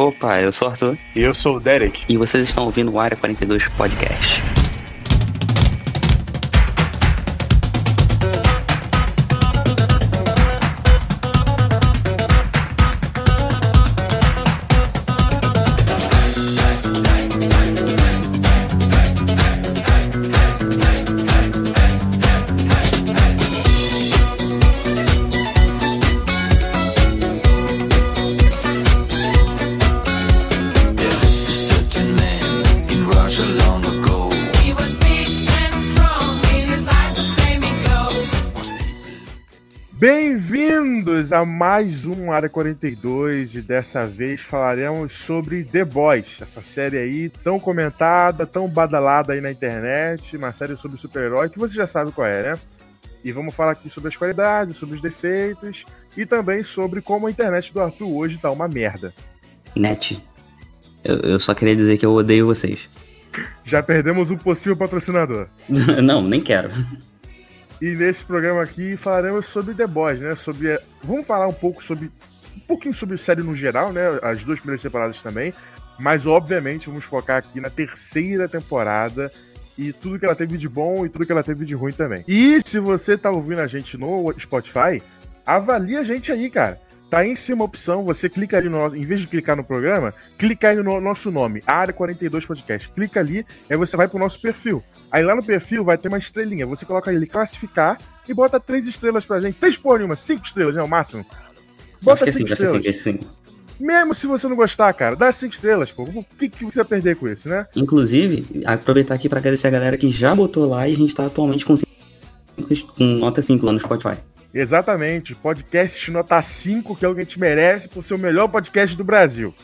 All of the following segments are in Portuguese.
Opa, eu sou o Arthur. E eu sou o Derek. E vocês estão ouvindo o Área 42 Podcast. A mais um Área 42 e dessa vez falaremos sobre The Boys, essa série aí tão comentada, tão badalada aí na internet, uma série sobre super-herói que você já sabe qual é, né? E vamos falar aqui sobre as qualidades, sobre os defeitos e também sobre como a internet do Arthur hoje tá uma merda. Net, eu, eu só queria dizer que eu odeio vocês. Já perdemos um possível patrocinador. Não, nem quero. E nesse programa aqui falaremos sobre The Boys, né? Sobre. Vamos falar um pouco sobre. Um pouquinho sobre série no geral, né? As duas primeiras temporadas também. Mas, obviamente, vamos focar aqui na terceira temporada e tudo que ela teve de bom e tudo que ela teve de ruim também. E se você tá ouvindo a gente no Spotify, avalie a gente aí, cara. Tá em cima a opção, você clica ali no. Em vez de clicar no programa, clica aí no nosso nome, Área 42 Podcast. Clica ali, aí você vai pro nosso perfil. Aí lá no perfil vai ter uma estrelinha. Você coloca ali classificar e bota três estrelas pra gente. Três porra nenhuma, cinco estrelas, né? O máximo. Bota cinco sim, estrelas. Sim, sim. Mesmo se você não gostar, cara, dá cinco estrelas, pô. O que, que você vai perder com isso, né? Inclusive, aproveitar aqui pra agradecer a galera que já botou lá e a gente tá atualmente com, com nota 5 lá no Spotify. Exatamente, podcast nota 5, que é o que a gente merece por ser o melhor podcast do Brasil.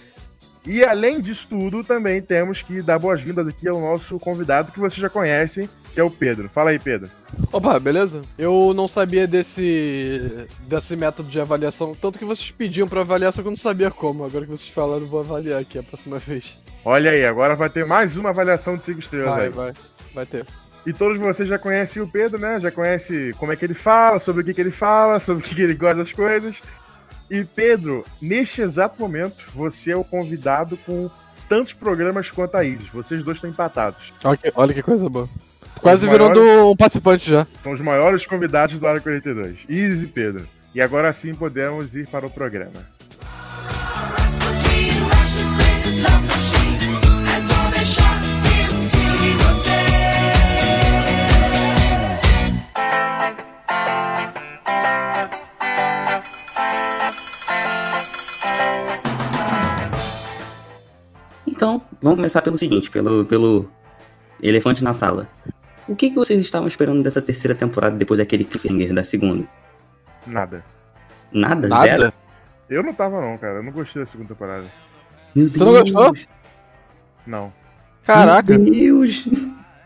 E além disso tudo, também temos que dar boas-vindas aqui ao nosso convidado que vocês já conhecem, que é o Pedro. Fala aí, Pedro. Opa, beleza? Eu não sabia desse desse método de avaliação, tanto que vocês pediam para avaliar, só que eu não sabia como. Agora que vocês falaram, vou avaliar aqui a próxima vez. Olha aí, agora vai ter mais uma avaliação de 5 estrelas vai, aí. Vai, vai ter. E todos vocês já conhecem o Pedro, né? Já conhecem como é que ele fala, sobre o que, que ele fala, sobre o que, que ele gosta das coisas. E Pedro, neste exato momento, você é o convidado com tantos programas quanto a Isis. Vocês dois estão empatados. Olha que, olha que coisa boa. São Quase virando maiores... um participante já. São os maiores convidados do Área 42. Isis e Pedro. E agora sim podemos ir para o programa. Então, vamos começar pelo seguinte, pelo, pelo elefante na sala. O que, que vocês estavam esperando dessa terceira temporada depois daquele cliffhanger da segunda? Nada. Nada? Nada? Zero? Eu não tava não, cara. Eu não gostei da segunda temporada. Meu Deus. Tu não gostou? Não. Caraca. Meu Deus.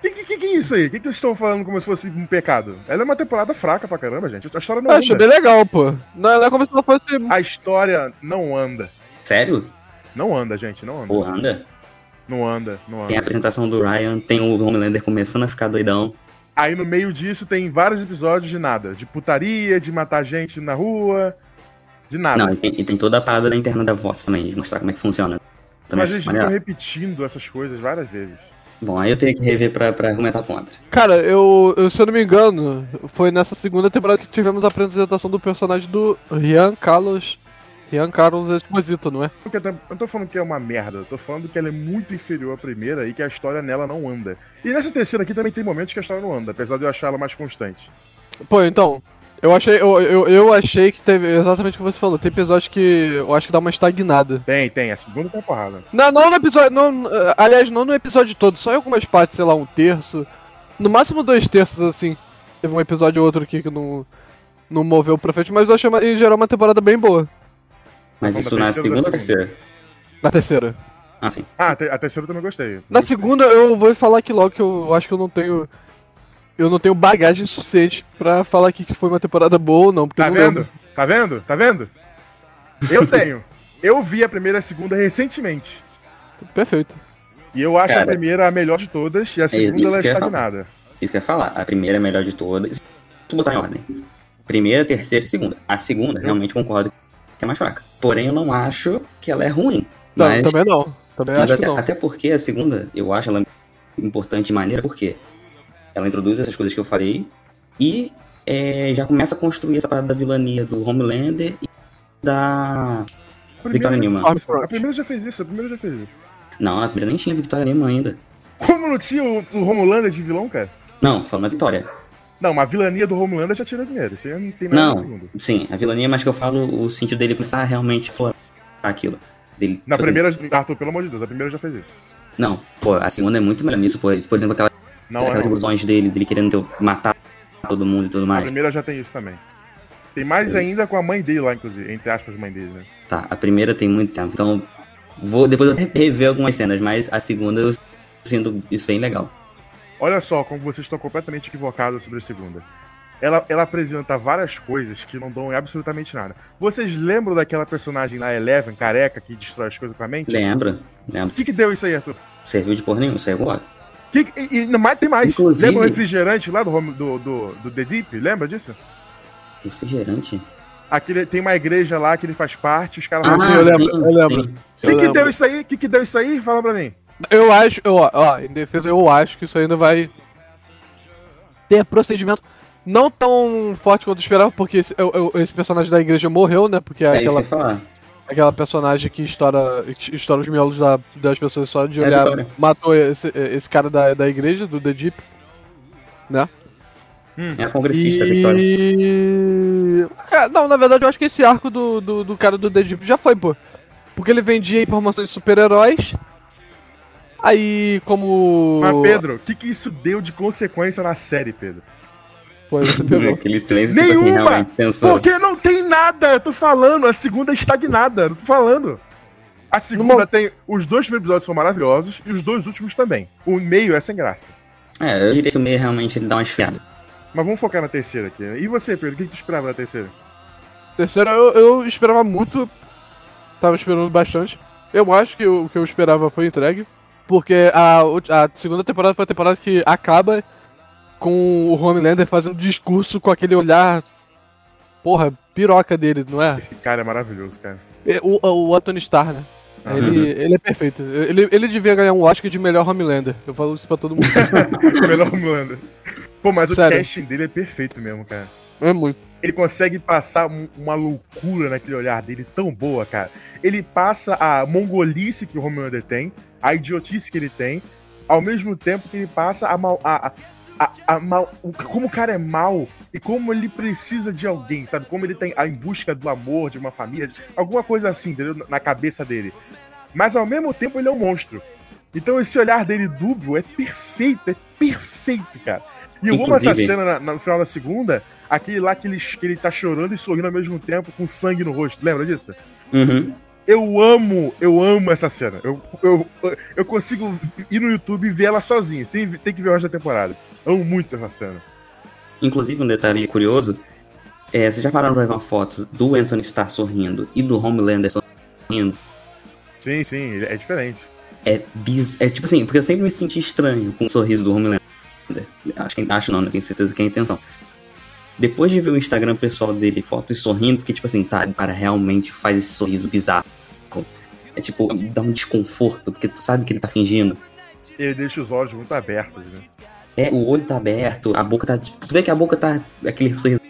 Que, que, que, é isso aí? O que, que vocês estão falando como se fosse um pecado? Ela é uma temporada fraca pra caramba, gente. A história não eu anda. Acho bem legal, pô. Não, é como se não fosse. A história não anda. Sério? Não anda, gente, não anda. Pô, anda? Não anda, não anda. Tem a apresentação do Ryan, tem o Homelander começando a ficar doidão. Aí no meio disso tem vários episódios de nada. De putaria, de matar gente na rua, de nada. Não, e tem, e tem toda a parada da interna da voz também, de mostrar como é que funciona. Também Mas eles ficam repetindo essas coisas várias vezes. Bom, aí eu teria que rever pra, pra argumentar contra. Cara, eu, eu, se eu não me engano, foi nessa segunda temporada que tivemos a apresentação do personagem do Rian Carlos Rian Carlos Esposito, não é? Eu não tô falando que é uma merda, eu tô falando que ela é muito inferior à primeira e que a história nela não anda. E nessa terceira aqui também tem momentos que a história não anda, apesar de eu achar ela mais constante. Pô, então, eu achei, eu, eu, eu, achei que teve exatamente o que você falou. Tem episódio que eu acho que dá uma estagnada. Tem, tem, a segunda temporada. Não, não no episódio. Não, aliás, não no episódio todo, só em algumas partes, sei lá, um terço. No máximo dois terços, assim. Teve um episódio ou outro aqui que não, não moveu pra frente, mas eu achei em geral uma temporada bem boa. Mas isso na segunda ou terceira? Na terceira. Ah, sim. Ah, a terceira eu também gostei. Na segunda eu vou falar aqui logo que eu acho que eu não tenho. Eu não tenho bagagem suficiente pra falar aqui que foi uma temporada boa ou não. Porque tá não vendo? Lembro. Tá vendo? Tá vendo? Eu tenho. eu vi a primeira e a segunda recentemente. Perfeito. E eu acho Cara, a primeira a melhor de todas e a segunda ela é estagnada. Isso que eu ia falar. A primeira é a melhor de todas. Vou botar em ordem. Primeira, terceira e segunda. A segunda, realmente concordo que é mais fraca. Porém, eu não acho que ela é ruim. Não, Mas- também não. Também Mas acho até, que não. até porque a segunda, eu acho ela importante de maneira porque ela introduz essas coisas que eu falei e é, já começa a construir essa parada da vilania do Homelander e da A Victoria Newman. Stormfront. a primeira já fez isso, a primeira já fez isso. Não, na primeira nem tinha Victoria Newman ainda. Como não tinha o, o Romulander de vilão, cara? Não, falando a Vitória. Não, mas a vilania do Homelander já tirou dinheiro. Isso aí não tem nada na Não, segunda. sim, a vilania, mas que eu falo o sentido dele começar a realmente florar aquilo. Dele, Na primeira, Arthur, pelo amor de Deus, a primeira já fez isso. Não, pô, a segunda é muito melhor nisso, pô. Por exemplo, aquela, Não, aquelas é ilusões dele, dele querendo matar todo mundo e tudo A mais. primeira já tem isso também. Tem mais ainda com a mãe dele lá, inclusive. Entre aspas, mãe dele, né? Tá, a primeira tem muito tempo, então vou depois eu rever algumas cenas, mas a segunda eu sinto isso bem legal. Olha só como vocês estão completamente equivocados sobre a segunda. Ela, ela apresenta várias coisas que não dão em absolutamente nada. Vocês lembram daquela personagem lá, Eleven, careca, que destrói as coisas com a mente? Lembra? O Lembra? que, que deu isso aí, Arthur? Serviu de porra nenhuma, saiu agora. Que, que- e, e mais, tem mais. Inclusive- Lembra o refrigerante lá do, do, do, do The Deep? Lembra disso? Refrigerante? Aquele, tem uma igreja lá que ele faz parte, os caras Ah, fazem- sim, eu lembro, eu lembro. O que, que deu isso aí? O que, que deu isso aí? Fala pra mim. Eu acho, eu, ó, em defesa, eu acho que isso ainda vai ter procedimento não tão forte quanto eu esperava, porque esse, eu- eu- esse personagem da igreja morreu, né? Porque é É isso que aquela, aquela personagem que estoura, que estoura os miolos da- das pessoas só de É olhar. Vitória. matou esse, esse cara da, da igreja, do The Deep. Né? É a congressista, Vitória. E. Cara, não, na verdade eu acho que esse arco do, do, do cara do The Deep já foi, pô. Porque ele vendia informações de super-heróis. Aí, como. Mas, Pedro, o que, que isso deu de consequência na série, Pedro? Pô, você pegou. Aquele silêncio Nenhuma! Porque não tem nada, eu tô falando. A segunda é estagnada, eu tô falando. A segunda Numa- tem. Os dois primeiros episódios são maravilhosos e os dois últimos também. O meio é sem graça. É, eu diria que o meio realmente ele dá uma esfriada. Mas vamos focar na terceira aqui. E você, Pedro, o que que tu esperava na terceira? Terceiro, eu, eu esperava muito. Tava esperando bastante. Eu acho que o que eu esperava foi entregue. Porque a, a segunda temporada foi a temporada que acaba com o Homelander fazendo discurso com aquele olhar. Porra, piroca dele, não é? Esse cara é maravilhoso, cara. O, o Anthony Starr, né? Ele, ele é perfeito. Ele, ele devia ganhar um Oscar de melhor Homelander. Eu falo isso pra todo mundo. Melhor Homelander. Pô, mas Sério. o casting dele é perfeito mesmo, cara. é muito. Ele consegue passar um- uma loucura naquele olhar dele tão boa, cara. Ele passa a mongolice que o Homelander tem, a idiotice que ele tem, ao mesmo tempo que ele passa a mal. A, a, a- mal como o cara é mal e como ele precisa de alguém, sabe? Como ele tem a em busca do amor, de uma família, alguma coisa assim, entendeu? Na cabeça dele. Mas ao mesmo tempo ele é um monstro. Então esse olhar dele dúbio é perfeito, é perfeito, cara. E eu amo essa Inclusive- cena na- na- no final da segunda, aquele lá que ele, que ele tá chorando e sorrindo ao mesmo tempo, com sangue no rosto. Lembra disso? Uhum. Eu amo, eu amo essa cena. Eu, eu, eu consigo ir no YouTube e ver ela sozinho, sem ter que ver o resto da temporada. Amo muito essa cena. Inclusive, um detalhe curioso: é, vocês já pararam pra ver uma foto do Anthony Starr sorrindo e do Homelander sorrindo? Sim, sim, é diferente. É biz... É tipo assim, porque eu sempre me senti estranho com o sorriso do Homelander. Acho que acho não, não tenho certeza que é a intenção. Depois de ver o Instagram pessoal dele, fotos sorrindo, fiquei tipo assim, tá, o cara realmente faz esse sorriso bizarro. É tipo, dá um desconforto, porque tu sabe que ele tá fingindo. Ele deixa os olhos muito abertos, né? É, o olho tá aberto, a boca tá. Tipo, tu vê que a boca tá aquele sorriso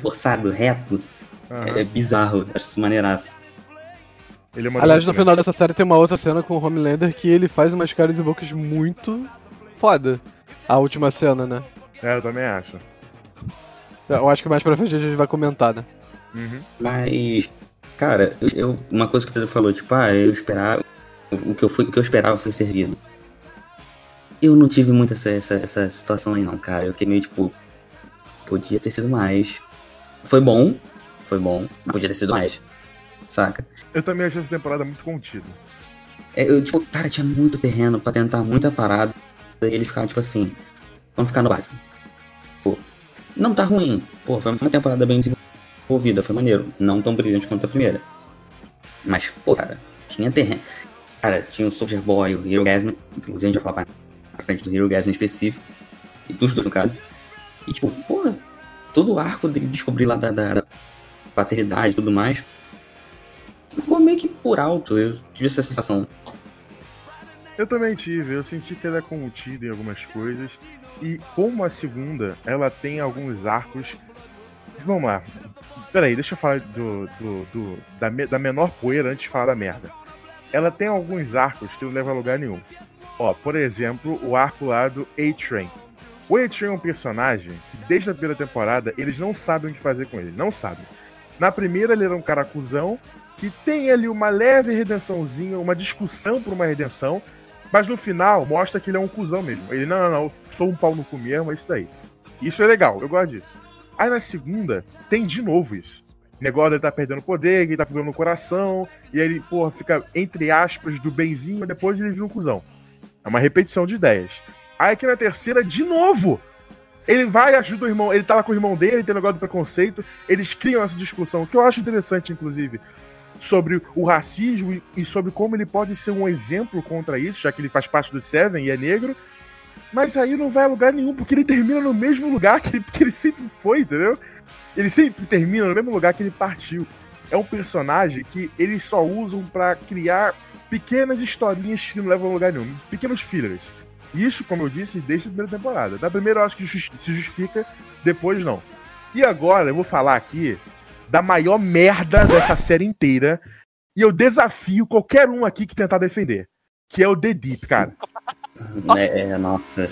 forçado, reto. Aham. É, bizarro, acho isso maneiraço. Ele é Aliás, no final dessa série tem uma outra cena com o Homelander que ele faz umas caras e bocas muito foda. A última cena, né? É, eu também acho. Eu acho que mais pra frente a gente vai comentar, né? Uhum. Mas, cara, eu, uma coisa que o Pedro falou, tipo, ah, eu esperava. O que eu, fui, o que eu esperava foi servido. Eu não tive muito essa, essa, essa situação aí, não, cara. Eu fiquei meio tipo. Podia ter sido mais. Foi bom, foi bom, mas podia ter sido mais. Saca? Eu também achei essa temporada muito contida. É, eu, tipo, cara, tinha muito terreno pra tentar muita parada. E eles ficavam, tipo assim, vamos ficar no básico. Pô, não tá ruim. Pô, foi uma temporada bem desenvolvida, foi maneiro. Não tão brilhante quanto a primeira. Mas, pô, cara, tinha terreno. Cara, tinha o Soldier Boy, o Hero Gasm, inclusive a gente vai falar pra, frente do Hero Gasm em específico. E dos dois, no caso. E, tipo, pô, todo o arco dele descobrir lá da, da, da paternidade e tudo mais. ficou meio que por alto. Eu tive essa sensação. Eu também tive, eu senti que ela é contida em algumas coisas. E como a segunda, ela tem alguns arcos. Vamos lá. Peraí, deixa eu falar do, do, do da, da menor poeira antes de falar da merda. Ela tem alguns arcos que não levam a lugar nenhum. Ó, por exemplo, o arco lá do A-Train. O A-Train é um personagem que, desde a primeira temporada, eles não sabem o que fazer com ele. Não sabem. Na primeira, ele era um cara cuzão, que tem ali uma leve redençãozinha, uma discussão por uma redenção, mas no final mostra que ele é um cuzão mesmo. Ele, não, não, não, sou um pau no cu mesmo, é isso daí. Isso é legal, eu gosto disso. Aí na segunda, tem de novo isso. O negócio dele tá perdendo poder, ele tá perdendo o coração, e ele, porra, fica, entre aspas, do benzinho, depois ele vira um cuzão. É uma repetição de ideias. Aí aqui na terceira, de novo, ele vai e ajuda o irmão. Ele tá lá com o irmão dele, tem o negócio do preconceito. Eles criam essa discussão, que eu acho interessante, inclusive, sobre o racismo e sobre como ele pode ser um exemplo contra isso, já que ele faz parte do Seven e é negro. Mas aí não vai a lugar nenhum, porque ele termina no mesmo lugar que ele, que ele sempre foi, entendeu? Ele sempre termina no mesmo lugar que ele partiu. É um personagem que eles só usam para criar pequenas historinhas que não levam a lugar nenhum. Pequenos fillers. Isso, como eu disse, desde a primeira temporada. Da primeira eu acho que se justifica, depois não. E agora eu vou falar aqui da maior merda dessa série inteira. E eu desafio qualquer um aqui que tentar defender. Que é o The Deep, cara. É, é nossa.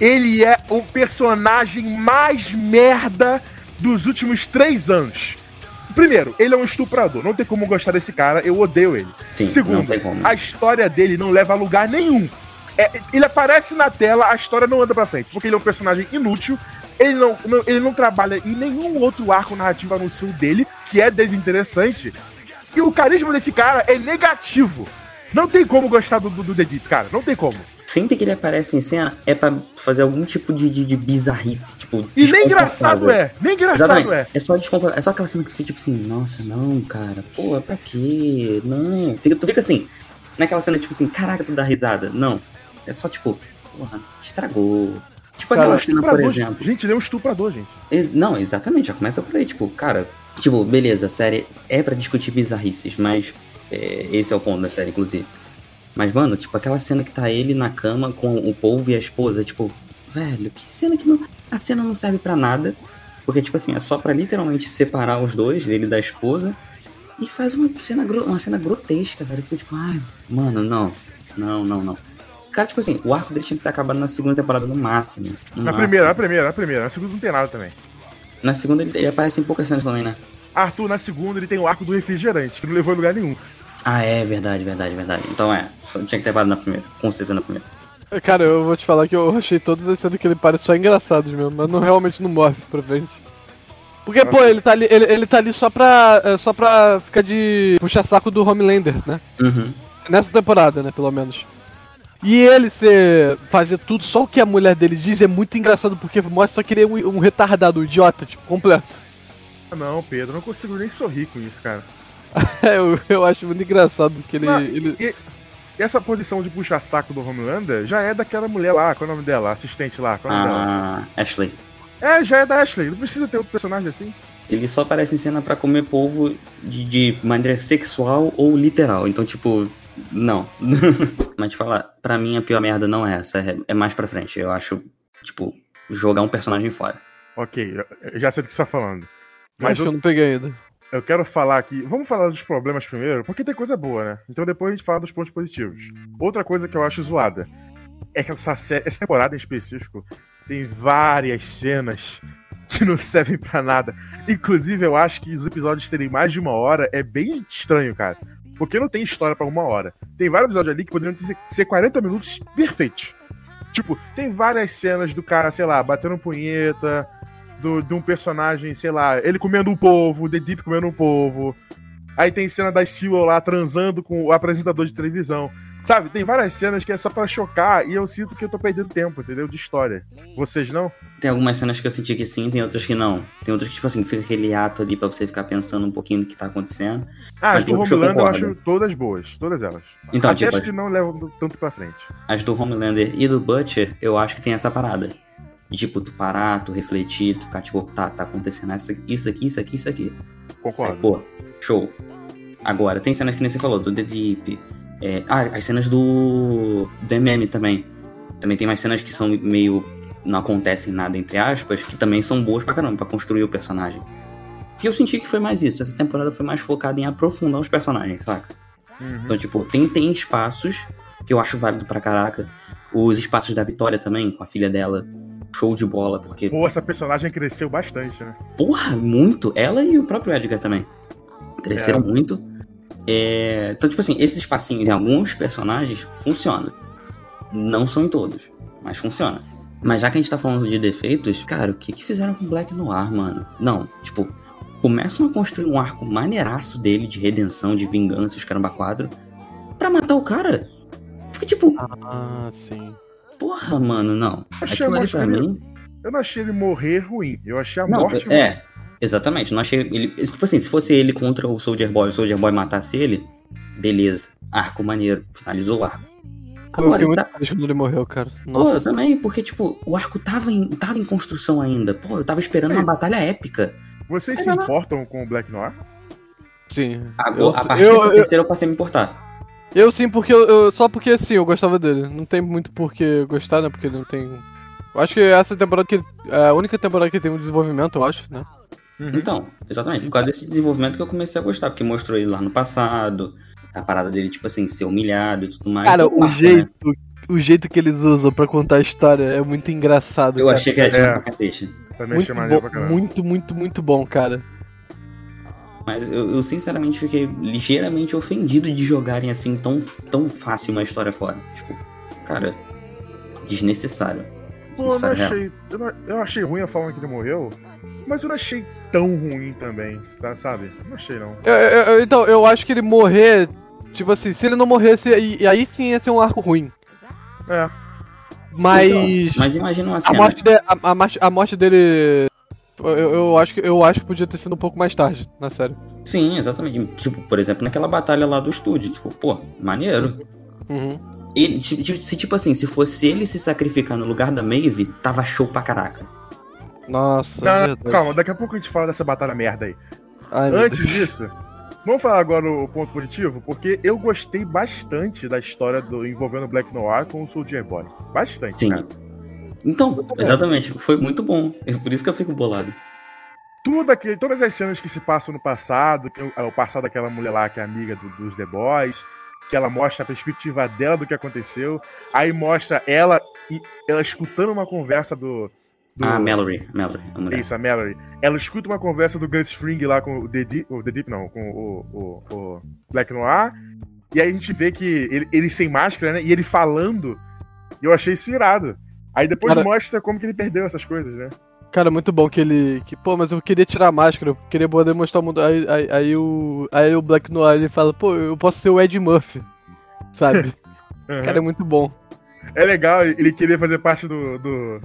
Ele é o personagem mais merda dos últimos três anos. Primeiro, ele é um estuprador. Não tem como gostar desse cara. Eu odeio ele. Sim, Segundo, a história dele não leva a lugar nenhum. É, ele aparece na tela, a história não anda pra frente. Porque ele é um personagem inútil. Ele não, não, ele não trabalha em nenhum outro arco narrativo a não ser o dele, que é desinteressante. E o carisma desse cara é negativo. Não tem como gostar do, do, do The Deep, cara. Não tem como. Sempre que ele aparece em cena é para fazer algum tipo de, de, de, bizarrice, tipo. E nem engraçado é! Nem engraçado é! É só. É só aquela cena que você fica tipo assim, nossa, não, cara, pô, pra quê? Não. Fica, tu fica assim, naquela cena, tipo assim, caraca, tu dá risada. Não. É só tipo, porra, estragou. Tipo cara, aquela cena, por exemplo. Gente, ele é um estuprador, gente. Não, exatamente, já começa por aí, tipo, cara. Tipo, beleza, a série é para discutir bizarrices, mas é, esse é o ponto da série, inclusive. Mas, mano, tipo, aquela cena que tá ele na cama com o povo e a esposa, tipo, velho, que cena que não. A cena não serve para nada. Porque, tipo assim, é só para literalmente separar os dois, ele da esposa. E faz uma cena, uma cena grotesca, velho. Eu tipo, ai, mano, não. Não, não, não. Cara, tipo assim, o arco dele tinha que ter acabado na segunda temporada no máximo. No na máximo. primeira, na primeira, na primeira. Na segunda não tem nada também. Na segunda ele, ele aparece em poucas cenas também, né? Arthur, na segunda, ele tem o arco do refrigerante, que não levou a lugar nenhum. Ah, é verdade, verdade, verdade. Então é, tinha que ter parado na primeira, com certeza na primeira. Cara, eu vou te falar que eu achei todas as cenas que ele parece só engraçados mesmo, mas não realmente não morre pra frente. Porque, Nossa. pô, ele tá ali, ele, ele tá ali só pra, é, só pra ficar de puxar saco do Homelander, né? Uhum. Nessa temporada, né, pelo menos. E ele ser, fazer tudo só o que a mulher dele diz é muito engraçado, porque mostra só que ele é um, um retardado, um idiota, tipo, completo. Não, Pedro, eu não consigo nem sorrir com isso, cara. eu, eu acho muito engraçado que ele. ele... E, e, essa posição de puxa-saco do Homelander já é daquela mulher lá, qual é o nome dela? assistente lá, qual é o nome ah, dela? Ashley. É, já é da Ashley, não precisa ter outro personagem assim. Ele só aparece em cena para comer povo de, de maneira sexual ou literal. Então, tipo, não. Mas te falar, pra mim a pior merda não é essa, é, é mais pra frente. Eu acho, tipo, jogar um personagem fora. Ok, eu já sei do que você tá falando. Mas acho eu... que eu não peguei ainda. Eu quero falar aqui. Vamos falar dos problemas primeiro, porque tem coisa boa, né? Então depois a gente fala dos pontos positivos. Outra coisa que eu acho zoada é que essa, série, essa temporada em específico tem várias cenas que não servem para nada. Inclusive, eu acho que os episódios terem mais de uma hora é bem estranho, cara. Porque não tem história para uma hora. Tem vários episódios ali que poderiam ter, ser 40 minutos perfeitos. Tipo, tem várias cenas do cara, sei lá, batendo punheta, do, de um personagem, sei lá, ele comendo um povo, The Deep comendo um povo. Aí tem cena da Sewell lá transando com o apresentador de televisão. Sabe, tem várias cenas que é só pra chocar e eu sinto que eu tô perdendo tempo, entendeu? De história. Vocês não? Tem algumas cenas que eu senti que sim, tem outras que não. Tem outras que, tipo assim, fica aquele ato ali pra você ficar pensando um pouquinho no que tá acontecendo. Ah, as do eu Homelander eu concordo. acho todas boas, todas elas. Então, Até tipo, as que não levam tanto pra frente. as do Homelander e do Butcher, eu acho que tem essa parada. De, tipo, tu parar, tu refletir, tu ficar, tipo, tá, tá acontecendo isso aqui, isso aqui, isso aqui. Aí, Concordo. pô, show. Agora, tem cenas que nem você falou, do The Deep. É, ah, as cenas do, do MM também. Também tem mais cenas que são meio. não acontecem nada, entre aspas, que também são boas pra caramba, pra construir o personagem. Que eu senti que foi mais isso. Essa temporada foi mais focada em aprofundar os personagens, saca? Uhum. Então, tipo, tem, tem espaços que eu acho válido pra caraca. Os espaços da Vitória também, com a filha dela. Show de bola, porque. Pô, essa personagem cresceu bastante, né? Porra, muito. Ela e o próprio Edgar também. Cresceram É. muito. É, Então, tipo assim, esses espacinhos em alguns personagens funcionam. Não são em todos, mas funciona. Mas já que a gente tá falando de defeitos, cara, o que que fizeram com o Black Noir, mano? Não, tipo, começam a construir um arco maneiraço dele de redenção, de vingança, os caramba quadro, pra matar o cara. Fica tipo, Ah, sim. porra, mano, não. Achei Aquilo ali mais pra mim. Eu não achei ele morrer ruim. Eu achei a Não, morte ruim. É, exatamente. Não achei ele. Tipo assim, se fosse ele contra o Soldier Boy, o Soldier Boy matasse ele, beleza. Arco maneiro. Finalizou o arco. Eu Agora, fiquei muito tá- feliz quando ele morreu, cara. Pô, eu Nossa. também, porque, tipo, o arco tava em, tava em construção ainda. Pô, eu tava esperando Sim. uma batalha épica. Vocês É, se lá. importam com o Black Noir? Sim. Agora, Eu- a partir eu- dessa eu- terceira eu passei a me importar. Eu sim, porque eu, eu- só porque sim, eu gostava dele. Não tem muito por que gostar, né? Porque não tem. Eu acho que essa temporada que ele- é a única temporada que tem um desenvolvimento, eu acho, né? Uhum. Então, exatamente. Por causa desse desenvolvimento que eu comecei a gostar, porque mostrou ele lá no passado, a parada dele, tipo assim, ser humilhado e tudo mais. Cara, Todo o né? jeito, o jeito que eles usam pra contar a história é muito engraçado. Eu cara. achei que era É. tipo pra cacete. Também achei muito bom, pra caramba. muito, muito, muito bom, cara. Mas eu, eu, sinceramente fiquei ligeiramente ofendido de jogarem assim tão, tão fácil uma história fora. Tipo, cara, desnecessário. Pô, eu não achei. Eu, não- eu achei ruim a forma que ele morreu, mas eu não achei tão ruim também, sa- sabe? Não achei, não. Eu- eu- então, eu acho que ele morrer. Tipo assim, se ele não morresse, aí, aí sim ia ser um arco ruim. É. Mas. Então, mas imagina uma a, cena. morte de- a, a morte- a morte dele. Eu, eu acho que, eu acho que podia ter sido um pouco mais tarde, na série. Sim, exatamente. Tipo, por exemplo, naquela batalha lá do estúdio. Tipo, pô, maneiro. Uhum. Ele, se tipo assim, se fosse ele se sacrificar no lugar da Maeve, tava show pra caraca. Nossa, Não, calma, daqui a pouco a gente fala dessa batalha merda aí. Ai, Antes disso, vamos falar agora o ponto positivo, porque eu gostei bastante da história do envolvendo o Black Noir com o Soldier Boy. Bastante, Sim. cara. Então, exatamente, foi muito bom. É por isso que eu fico bolado. Tudo aquele, todas as cenas que se passam no passado, que é o, o passado daquela mulher lá que é amiga do- dos The Boys, que ela mostra a perspectiva dela do que aconteceu, aí mostra ela e ela escutando uma conversa do. do Ah, Mallory, Mallory, a. Isso, a Mallory. Ela escuta uma conversa do Gus Fring lá com o The Deep, o The Deep não, com o, o, o Black Noir. E aí a gente vê que ele, ele sem máscara, né? E ele falando. E eu achei isso irado. Aí depois Cara- mostra como que ele perdeu essas coisas, né? Cara, muito bom que ele. Que, pô, mas eu queria tirar a máscara, eu queria poder mostrar o mundo. Aí, aí, aí o. Aí o Black Noir ele fala, pô, eu posso ser o Ed Murphy. Sabe? Aham. Cara, é muito bom. É legal ele querer fazer parte do. do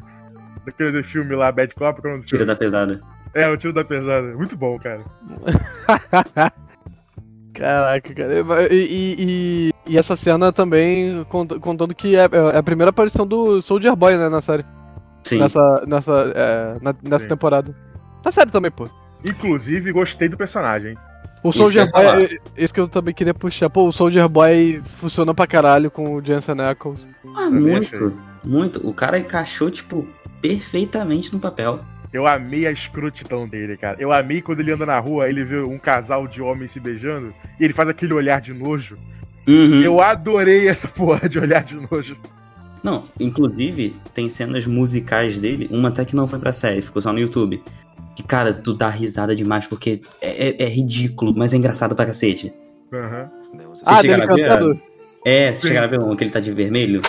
daquele filme lá, Bad Cop, qual é o nome do Tira filme? da pesada. É, o tiro da pesada. Muito bom, cara. Caraca, cara. E, e, e, e essa cena também cont- contando que é, é a primeira aparição do Soldier Boy, né, na série. Sim. Nessa, nessa, é, na- nessa Sim. temporada. Na série também, pô. Inclusive, gostei do personagem. O Isso Soldier que eu ia Boy, é- isso que eu também queria puxar. Pô, o Soldier Boy funciona pra caralho com o Jensen Ackles. Ah, Também muito, muito. O cara encaixou, tipo, perfeitamente no papel. Eu amei a escrotidão dele, cara. Eu amei quando ele anda na rua, ele vê um casal de homens se beijando e ele faz aquele olhar de nojo. Uhum. Eu adorei essa porra de olhar de nojo. Não, inclusive, tem cenas musicais dele, uma até que não foi pra série, ficou só no YouTube. Que, cara, tu dá risada demais porque é, é- é ridículo, mas é engraçado pra cacete. Aham. Você ah, chegaram dele a ver? cantando? É, você Sim. chegaram a ver um que ele tá de vermelho?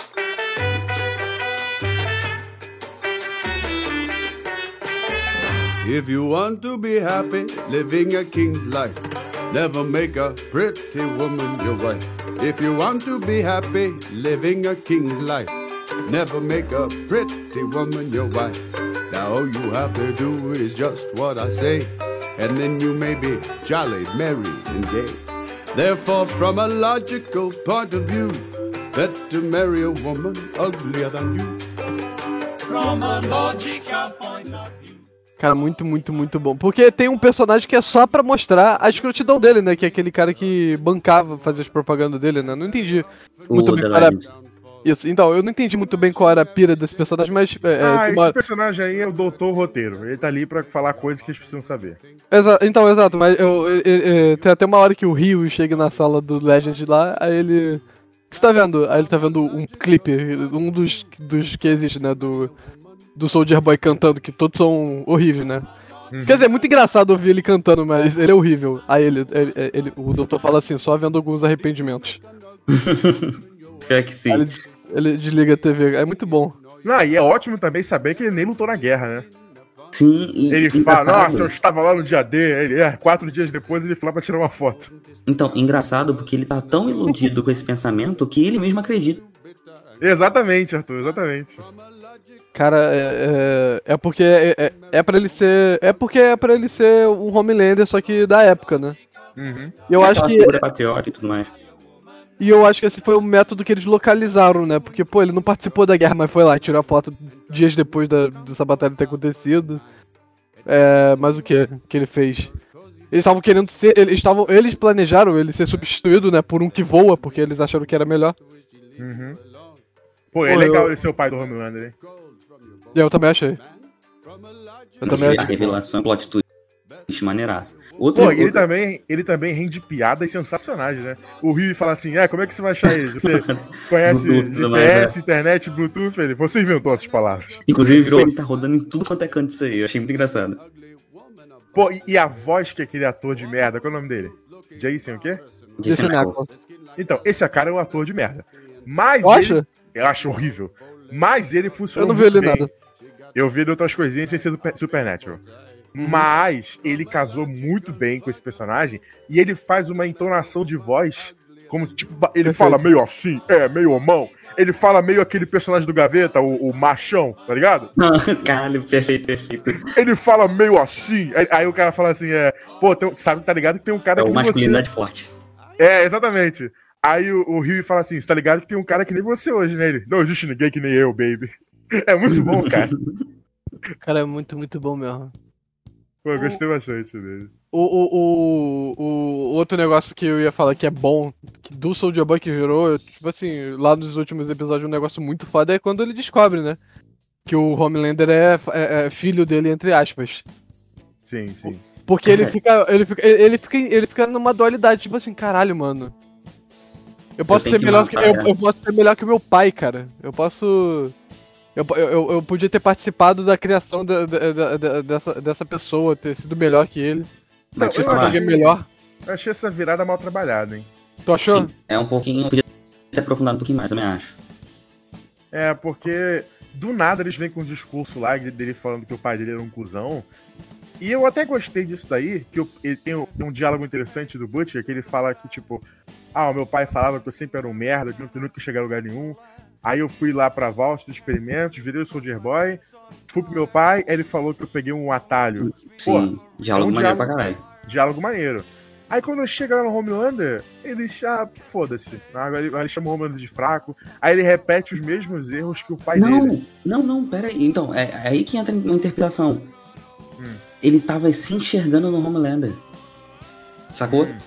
If you want to be happy, living a king's life, Never make a pretty woman your wife. If you want to be happy living a king's life, never make a pretty woman your wife. Now all you have to do is just what I say, and then you may be jolly, merry, and gay. Therefore, from a logical point of view, better marry a woman uglier than you. From a logical point of view. Cara, muito, muito, muito bom. Porque tem um personagem que é só pra mostrar a escrotidão dele, né? Que é aquele cara que bancava fazer as propagandas dele, né? Não entendi muito O bem. Legend. Isso, então, eu não entendi muito bem qual era a pira desse personagem, mas... É, é, ah, esse uma- personagem aí é o Doutor Roteiro. Ele tá ali pra falar coisas que eles precisam saber. Exa- então, exato, mas eu, eu- eu- tem até uma hora que o Rio chega na sala do Legend lá, aí ele. O que você tá vendo? Aí ele tá vendo um clipe, um dos, dos que existe, né? Do, do Soldier Boy cantando, que todos são horríveis, né? Quer dizer, é muito engraçado ouvir ele cantando, mas ele é horrível. Aí ele, ele, ele- o doutor fala assim, só vendo alguns arrependimentos. Pior que sim. Aí ele, ele desliga a TV. É muito bom. Não, e é ótimo também saber que ele nem lutou na guerra, né? Sim, e. Ele engraçado- fala, nossa, eu estava lá no dia D. Ele, é, quatro dias depois ele foi lá pra tirar uma foto. Então, engraçado porque ele tá tão iludido com esse pensamento que ele mesmo acredita. Exatamente, Arthur, exatamente. Cara, é, é, é porque é, é, é pra ele ser. É porque é pra ele ser um Homelander, só que da época, né? Uhum. E eu É acho que. patriota e tudo mais. E eu acho que esse foi o método que eles localizaram, né? Porque, pô, ele não participou da guerra, mas foi lá, tirou a foto dias depois da, dessa batalha ter acontecido. É. Mas o que que ele fez? Eles estavam querendo ser. Eles estavam. Eles planejaram ele ser substituído, né? Por um que voa, porque eles acharam que era melhor. Uhum. Pô, é Pô, legal eu- ele ser o pai do Homelander, hein? E eu também achei. Eu também a achei. revelação, plot twist, maneiraça. Outro, Pô, e ele outro- também, ele também rende piadas sensacionais, né? O Rio fala assim, é, como é que você vai achar ele? Você conhece GPS, internet, Bluetooth? Ele, você inventou essas palavras. Inclusive, virou, ele tá rodando em tudo quanto é canto isso aí. Eu achei muito engraçado. Pô, e, e a voz que aquele ator de merda, qual é o nome dele? Jason o quê? Jason Ackles. Então, esse cara é um ator de merda. Mas Eu ele... acho? Eu acho horrível. Mas ele Eu funcionou não vi ele bem. nada. Eu vi ele outras coisinhas sem ser do Pe- Supernatural. Uhum. Mas ele casou muito bem com esse personagem e ele faz uma entonação de voz como tipo, ele Perfeito. fala meio assim, é, meio homão. Ele fala meio aquele personagem do Gaveta, o, o machão, tá ligado? Caralho, perfeito, perfeito. Ele fala meio assim. Aí, aí o cara fala assim, é, pô, tem sabe, tá ligado que tem um cara É que nem você. masculinidade forte. É, exatamente. Aí o, o Rio fala assim: você tá ligado que tem um cara que nem você hoje, né? Ele, não existe ninguém que nem eu, baby. É muito bom, cara. Cara, é muito, muito bom mesmo. Pô, eu gostei bastante dele. O, o, o, o outro negócio que eu ia falar que é bom, que do Soldier Boy que virou, tipo assim, lá nos últimos episódios, um negócio muito foda é quando ele descobre, né? Que o Homelander é, é- é filho dele, entre aspas. Sim, sim. Porque ele fica. Ele fica, ele fica. Ele fica numa dualidade, tipo assim, caralho, mano. Eu posso tenho ser que melhor que. matar, Eu, eu posso ser melhor que o meu pai, cara. Eu posso. Eu, eu, eu podia ter participado da criação da- da- da- da- dessa, dessa pessoa, ter sido melhor que ele. Te eu falar, Alguém melhor. Eu achei essa virada mal trabalhada, hein? Tu achou? sim, é um pouquinho. Podia ter aprofundado um pouquinho mais, também acho. É, porque do nada eles vêm com um discurso lá dele falando que o pai dele era um cuzão. E eu até gostei disso daí, que eu- ele tem um, tem um diálogo interessante do Butcher, que ele fala que, tipo, ah, o meu pai falava que eu sempre era um merda, que eu nunca ia chegar a lugar nenhum. Aí eu fui lá pra Vault dos experimentos, virei o Soldier Boy, fui pro meu pai, ele falou que eu peguei um atalho. Sim, diálogo é um maneiro diálogo- pra caralho. Diálogo maneiro. Aí quando chega lá no Homelander, ele ah, foda-se. Aí ele, ele chama o Homelander de fraco. Aí ele repete os mesmos erros que o pai dele. Não, não, não, pera aí. Então, é, é aí que entra uma interpretação. Hum. Ele tava se enxergando no Homelander. Sacou? Hum.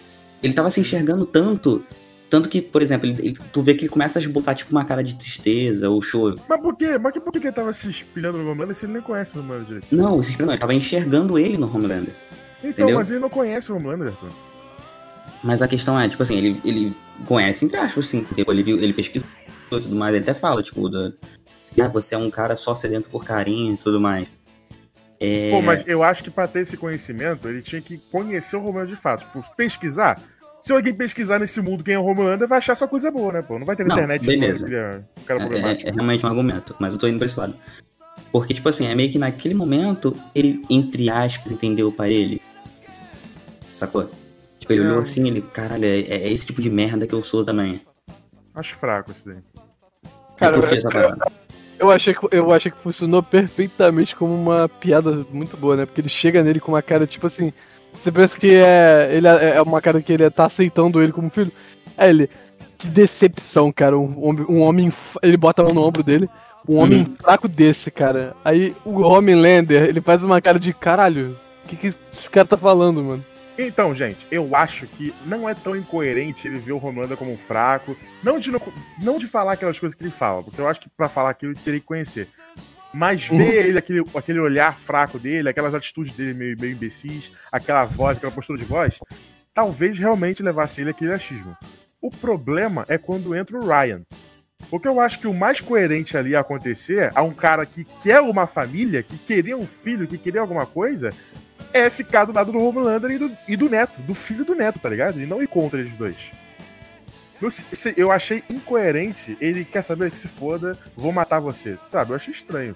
Ele tava se enxergando tanto. Tanto que, por exemplo, ele, ele- tu vê que ele começa a esboçar tipo uma cara de tristeza ou choro. Mas por quê? Mas por que ele tava se espelhando no Homelander se ele nem conhece o Homelander direito? Não, esse não, ele tava enxergando ele no Homelander. Então, Entendeu? mas ele não conhece o Homelander, Arthur. Mas a questão é, tipo assim, ele, ele conhece, entre aspas, sim, ele viu, ele pesquisou e tudo mais, ele até fala, tipo, da, ah, você é um cara só sedento por carinho e tudo mais. É, Pô, mas eu acho que pra ter esse conhecimento, ele tinha que conhecer o Homelander de fato. Tipo, pesquisar. Se alguém pesquisar nesse mundo quem é o Homelander, vai achar só coisa boa, né, pô? Não vai ter na Não, internet beleza. que ele é é, é- é realmente um argumento, mas eu tô indo pra esse lado. Porque, tipo assim, é meio que naquele momento, ele, entre aspas, entendeu pra ele. Sacou? Tipo, ele olhou Não. assim ele, caralho, é, é esse tipo de merda que eu sou também. Acho fraco esse daí. Cara, eu curti eu- essa parada. Eu achei, que, eu achei que funcionou perfeitamente como uma piada muito boa, né? Porque ele chega nele com uma cara, tipo assim. Você pensa que é. Ele é é uma cara que ele tá aceitando ele como filho. Aí ele. Que decepção, cara. Um, homem- um homem. Ele bota a mão no ombro dele. Um homem Uhum. fraco desse, cara. Aí o Homelander, ele faz uma cara de caralho. O que, que esse cara tá falando, mano? Então, gente, eu acho que não é tão incoerente ele ver o Homelander como um fraco. Não de, não, não de falar aquelas coisas que ele fala, porque eu acho que pra falar aquilo ele teria que conhecer. Mas ver ele, aquele, aquele olhar fraco dele, aquelas atitudes dele meio, meio imbecis, aquela voz, aquela postura de voz, talvez realmente levasse ele àquele achismo. O problema é quando entra o Ryan. Porque eu acho que o mais coerente ali a acontecer a um cara que quer uma família, que queria um filho, que queria alguma coisa, é ficar do lado do Homelander e do, e do neto, do filho do neto, tá ligado? E não ir contra eles dois. Eu, achei incoerente. Ele quer saber que se foda, vou matar você. Sabe? Eu achei estranho.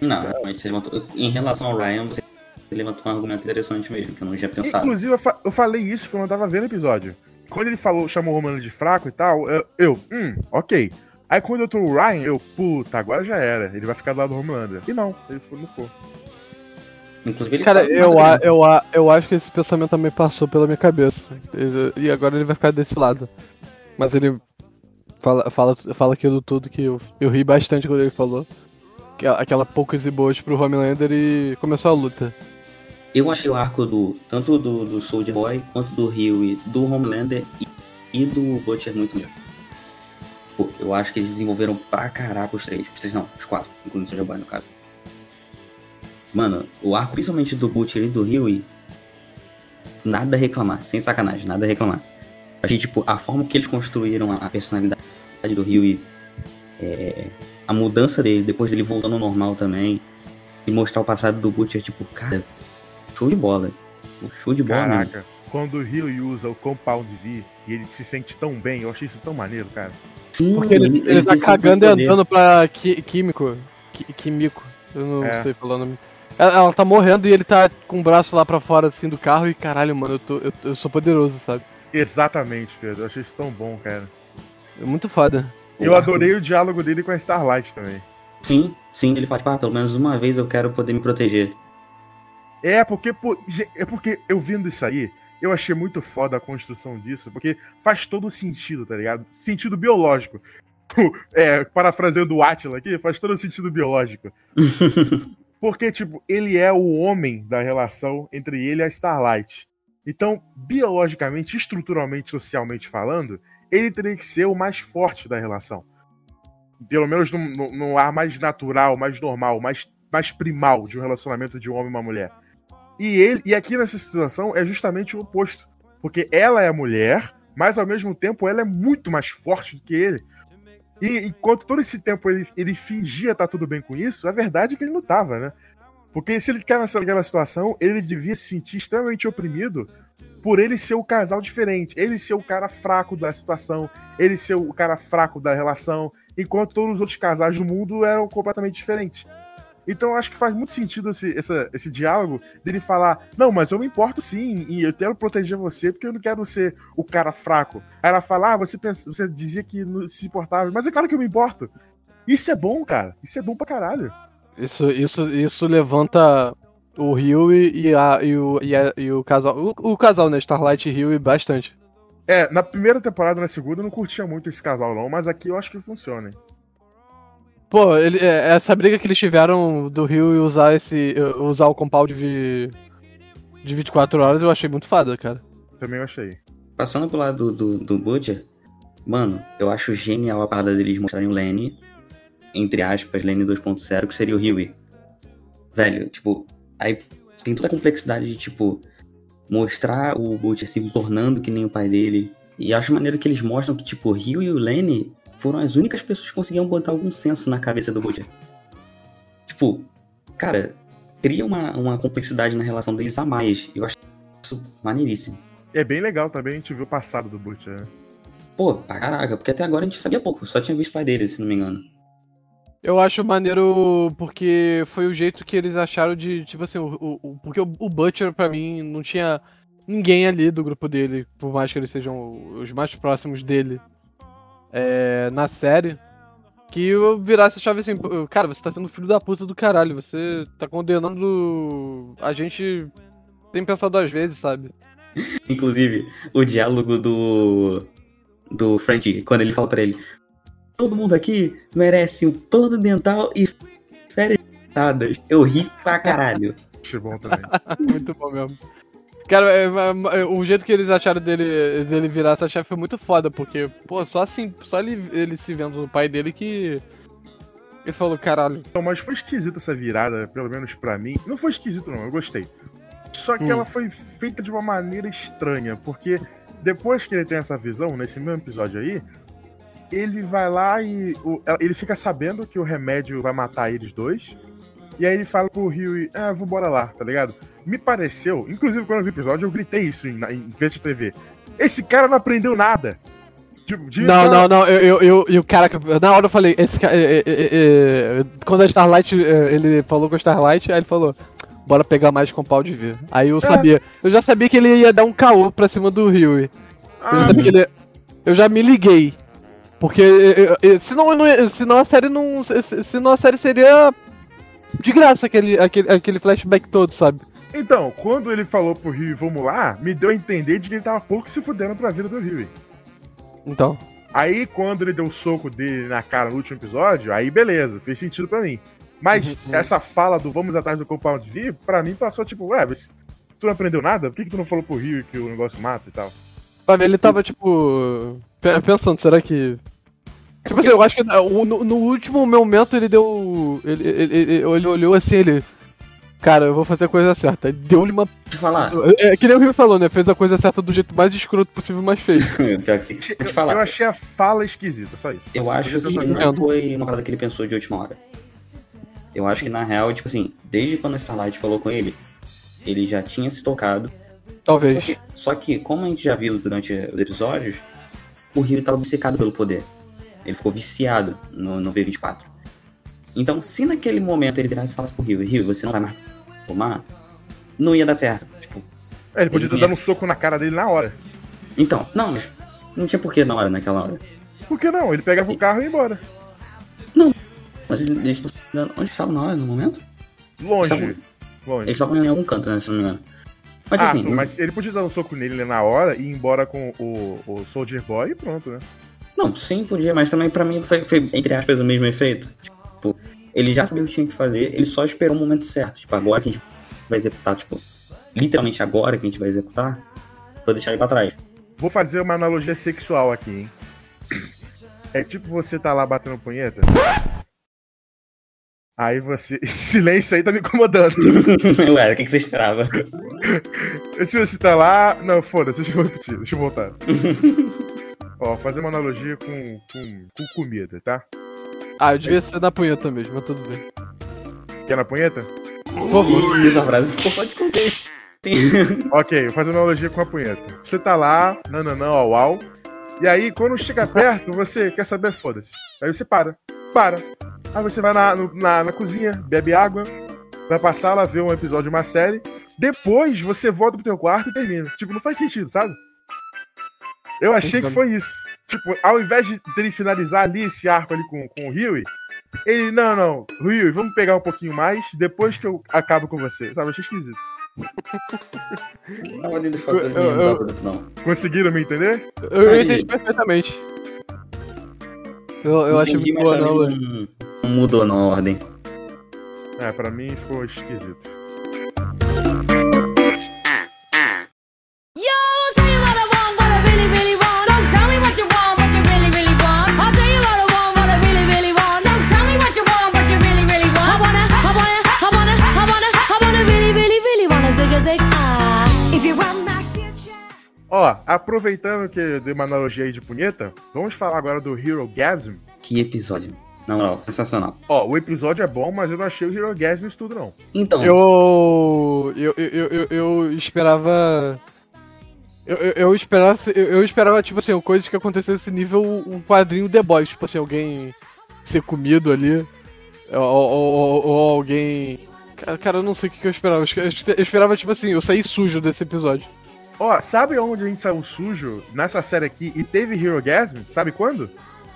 Não, realmente você levantou. Em relação ao Ryan, você levantou um argumento interessante mesmo, que eu não tinha pensado. Inclusive, eu, fa- eu falei isso quando eu tava vendo o episódio. Quando ele falou, chamou o Romano de fraco e tal, eu, eu, hum, ok. Aí quando eu tô o Ryan, eu, puta, agora já era. Ele vai ficar do lado do Homelander. E não, ele não ficou. Inclusive, ele Cara, eu, a, eu, a, eu acho que esse pensamento também passou pela minha cabeça. E agora ele vai ficar desse lado. Mas ele fala, fala, fala aquilo tudo que eu, eu ri bastante quando ele falou. Que- Aquela poucas e boas pro Homelander e começou a luta. Eu achei o arco do tanto do, do Soldier Boy quanto do Rio e do Homelander e, e do Butcher muito melhor. Pô, eu acho que eles desenvolveram pra caraca os três. Os três não, os quatro, incluindo o Soldier Boy no caso. Mano, o arco principalmente do Butcher e do Rio e nada a reclamar, sem sacanagem, nada a reclamar. Achei, tipo, a forma que eles construíram a, personalidade do Rio e é, a mudança dele, depois dele voltando ao normal também, e mostrar o passado do Butcher, tipo, cara, show de bola. Show de bola mesmo. Caraca, quando o Rio usa o Compound V e ele se sente tão bem, eu achei isso tão maneiro, cara. Sim, Porque ele, ele, tá tem esse cagando e andando pra qui, Químico. Qui, químico. Eu não É. sei falar o nome. Ela, ela tá morrendo e ele tá com o braço lá pra fora assim do carro e caralho, mano, eu, tô, eu, eu sou poderoso, sabe? Exatamente, Pedro. Eu achei isso tão bom, cara. É muito foda. Eu adorei o diálogo dele com a Starlight também. Sim, sim, ele fala, tipo, ah, pelo menos uma vez eu quero poder me proteger. É, porque, é porque eu vendo isso aí, eu achei muito foda a construção disso, porque faz todo sentido, tá ligado? Sentido biológico. É, parafraseando o Atila aqui, faz todo sentido biológico. Porque, tipo, ele é o homem da relação entre ele e a Starlight. Então, biologicamente, estruturalmente, socialmente falando, ele teria que ser o mais forte da relação. Pelo menos no, no, no ar mais natural, mais normal, mais, mais primal de um relacionamento de um homem e uma mulher. E ele e aqui nessa situação é justamente o oposto. Porque ela é mulher, mas ao mesmo tempo ela é muito mais forte do que ele. E enquanto todo esse tempo ele, ele fingia estar tudo bem com isso, a verdade é que ele não tava, né? Porque se ele quer nessa aquela situação, ele devia se sentir extremamente oprimido por ele ser o casal diferente, ele ser o cara fraco da situação, ele ser o cara fraco da relação, enquanto todos os outros casais do mundo eram completamente diferentes. Então eu acho que faz muito sentido esse, essa- esse diálogo dele falar: Não, mas eu me importo sim, e eu quero proteger você porque eu não quero ser o cara fraco. Aí ela fala: Ah, você, pensa, você dizia que não se importava, mas é claro que eu me importo. Isso é bom, cara. Isso é bom pra caralho. Isso, isso, isso levanta o Rio e, e, a, e, o, e, a- e o casal. O, o casal, né? Starlight e Rio e bastante. É, na primeira temporada na segunda eu não curtia muito esse casal, não, mas aqui eu acho que funciona. hein? Pô, ele, é, essa briga que eles tiveram do Rio e usar esse. usar o compound de, de 24 horas eu achei muito fada, cara. Também eu achei. Passando pro lado do, do, do Butcher, mano, eu acho genial a parada deles mostrarem o Lenny, entre aspas, Lenny 2.0, que seria o Huey. Velho, tipo, aí tem toda a complexidade de, tipo, mostrar o Butcher se tornando que nem o pai dele. E acho maneiro que eles mostram que, tipo, o Rio e o Lenny foram as únicas pessoas que conseguiam botar algum senso na cabeça do Butcher. Tipo, cara, cria uma, uma complexidade na relação deles a mais. Eu acho isso maneiríssimo. É bem legal também a gente ver o passado do Butcher, né? Pô, pra caraca, porque até agora a gente sabia pouco, só tinha visto o pai dele, se não me engano. Eu acho maneiro porque foi o jeito que eles acharam de, tipo assim, o, o- porque o, o Butcher pra mim não tinha. ninguém ali do grupo dele, por mais que eles sejam os mais próximos dele é, na série, que eu virasse a chave assim, "Pô, cara, você tá sendo filho da puta do caralho, você tá condenando a gente sem pensar duas vezes, sabe? Inclusive, o diálogo do. do Frank, quando ele fala pra ele: Todo mundo aqui merece um plano dental e férias. dadas." Eu ri pra caralho. Achei bom também. muito bom mesmo. Cara, é, é, o jeito que eles acharam dele, dele virar essa chefe foi muito foda, porque, pô, só assim, só ele, ele se vendo no pai dele que. Ele falou, caralho. Então, mas foi esquisita essa virada, pelo menos pra mim. Não foi esquisito, não, eu gostei. Só que Hum. ela foi feita de uma maneira estranha, porque depois que ele tem essa visão, nesse mesmo episódio aí, ele vai lá e. o- ele fica sabendo que o remédio vai matar eles dois. E aí ele fala pro Rio, ah, vou bora lá, tá ligado? Me pareceu, inclusive quando eu vi o episódio, eu gritei isso em, em vez de TV. Esse cara não aprendeu nada. Tipo, de- Não, não, não, eu, eu, eu, eu caraca, na hora eu falei, esse cara. é, é, é, é, quando a Starlight, é, ele falou com a Starlight, aí ele falou, bora pegar mais com pau de ver. Aí eu sabia, eu já sabia que ele ia dar um caô pra cima do Rio. Eu Ah, que ele. Eu já me liguei. Porque eh, eh, senão, eu não senão a série não. se- se- Senão a série seria. De graça aquele, aquele, aquele flashback todo, sabe? Então, quando ele falou pro Rio, vamos lá, me deu a entender de que ele tava pouco se fudendo pra vida do Rio. Então. Aí, quando ele deu o soco dele na cara no último episódio, aí beleza, fez sentido pra mim. Mas Uhum. essa fala do vamos atrás do Compound V, pra mim passou tipo, ué, mas tu não aprendeu nada? Por que, que tu não falou pro Rio que o negócio mata e tal? Ver, ele tava tipo. pe- Pensando, será que. Tipo assim, eu acho que no, no- no último momento ele deu. Ele, ele, ele, ele olhou assim, ele. Cara, eu vou fazer a coisa certa. Deu-lhe uma. Te falar, É, que nem o Rio falou, né? Fez a coisa certa do jeito mais escroto possível, mas fez. pior que sim. Te Eu, falar. eu achei a fala esquisita, só isso. Eu acho que não foi uma parada que ele pensou de última hora. Eu acho que na real, tipo assim, desde quando a Starlight falou com ele, ele já tinha se tocado. Só Talvez. que, só que, como a gente já viu durante os episódios, o Rio tava obcecado pelo poder. Ele ficou viciado no, no V24. Então, se naquele momento ele virasse e falasse pro Rio, Rio, você não vai mais tomar, não ia dar certo. Tipo, É, ele podia Ele dado um soco na cara dele na hora. então, não, mas não tinha porquê na hora, naquela hora. Por que não? Ele pegava o carro e ia embora. Mas eles eles. Onde estavam na hora, no momento? Longe. Tá bom. Longe. Eles estavam em algum canto, né, se não me engano. Mas ah, assim, não- mas ele podia dar um soco nele na hora e ir embora com o, o Soldier Boy e pronto, né? Não, sim, podia, mas também pra mim foi, foi, entre aspas, o mesmo efeito. Tipo, ele já sabia o que tinha que fazer, ele só esperou o momento certo. Tipo, agora que a gente vai executar, tipo, literalmente agora que a gente vai executar, vou deixar ele pra trás. Vou fazer uma analogia sexual aqui, hein? É tipo você tá lá batendo punheta. Aí você. Esse silêncio aí tá me incomodando. Ué, o que, que você esperava? Se você tá lá. Não, foda-se, deixa eu repetir, deixa eu voltar. Ó, fazer uma analogia com, com, com comida, tá? Ah, eu devia ser na punheta mesmo, mas tudo bem. Quer na punheta? Ih, essa frase ficou pode conter. Ok, vou fazer uma analogia com a punheta. Você tá lá, nananã, au, au. E aí, quando chega perto, você quer saber, foda-se. Aí você para. Para. Aí você vai na, no- na, na cozinha, bebe água, vai pra sala, ver um episódio de uma série. Depois você volta pro teu quarto e termina. Tipo, não faz sentido, sabe? Eu achei que foi isso. Tipo, ao invés de dele finalizar ali esse arco ali com, com o Huey, ele, não, não, Huey, vamos pegar um pouquinho mais depois que eu acabo com você. Sabe? Eu achei esquisito. Tava dentro dos fatores Eu- eu- não pra não. Conseguiram me entender? Eu, eu entendi perfeitamente. Eu, eu muito mas boa, não. não, não mudou na ordem. É, pra mim ficou esquisito. Aproveitando que eu dei uma analogia aí de punheta, vamos falar agora do Hero Gasm. Que episódio. Na moral, sensacional. Ó, o episódio é bom, mas eu não achei o Hero Gasm isso tudo, não. Então, Eu. Eu, eu, eu, eu esperava. Eu, eu, eu esperava, eu, eu esperava, tipo assim, coisas que acontecessem nível um quadrinho The Boys, tipo assim, alguém ser comido ali, ou, ou, ou- ou alguém. Cara, eu não sei o que eu esperava. Eu espe- eu esperava, tipo assim, eu saí sujo desse episódio. Ó, sabe onde a gente saiu sujo nessa série aqui e teve Hero Gasm? Sabe quando?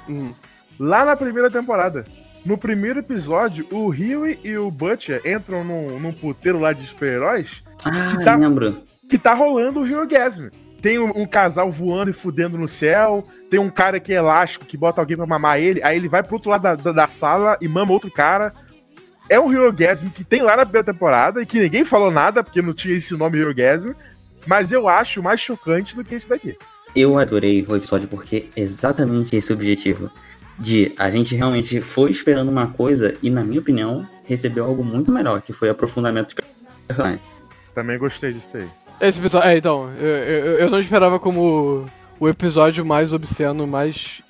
Hum. Lá na primeira temporada. No primeiro episódio, o Huey e o Butcher entram num, num puteiro lá de super-heróis Ah, Que tá- lembro. que tá rolando o Hero Gasm. Tem um, um casal voando e fudendo no céu. Tem um cara que é elástico, que bota alguém pra mamar ele. Aí ele vai pro outro lado da, da, da sala e mama outro cara. É um Hero Gasm que tem lá na primeira temporada e que ninguém falou nada, porque não tinha esse nome Hero Gasm. Mas eu acho mais chocante do que esse daqui. Eu adorei o episódio porque é exatamente esse o objetivo. De a gente realmente foi esperando uma coisa e, na minha opinião, recebeu algo muito melhor, que foi aprofundamento de personagem. Também gostei disso daí. Esse episódio. É, então, eu, eu, eu não esperava como o episódio mais obsceno, mais.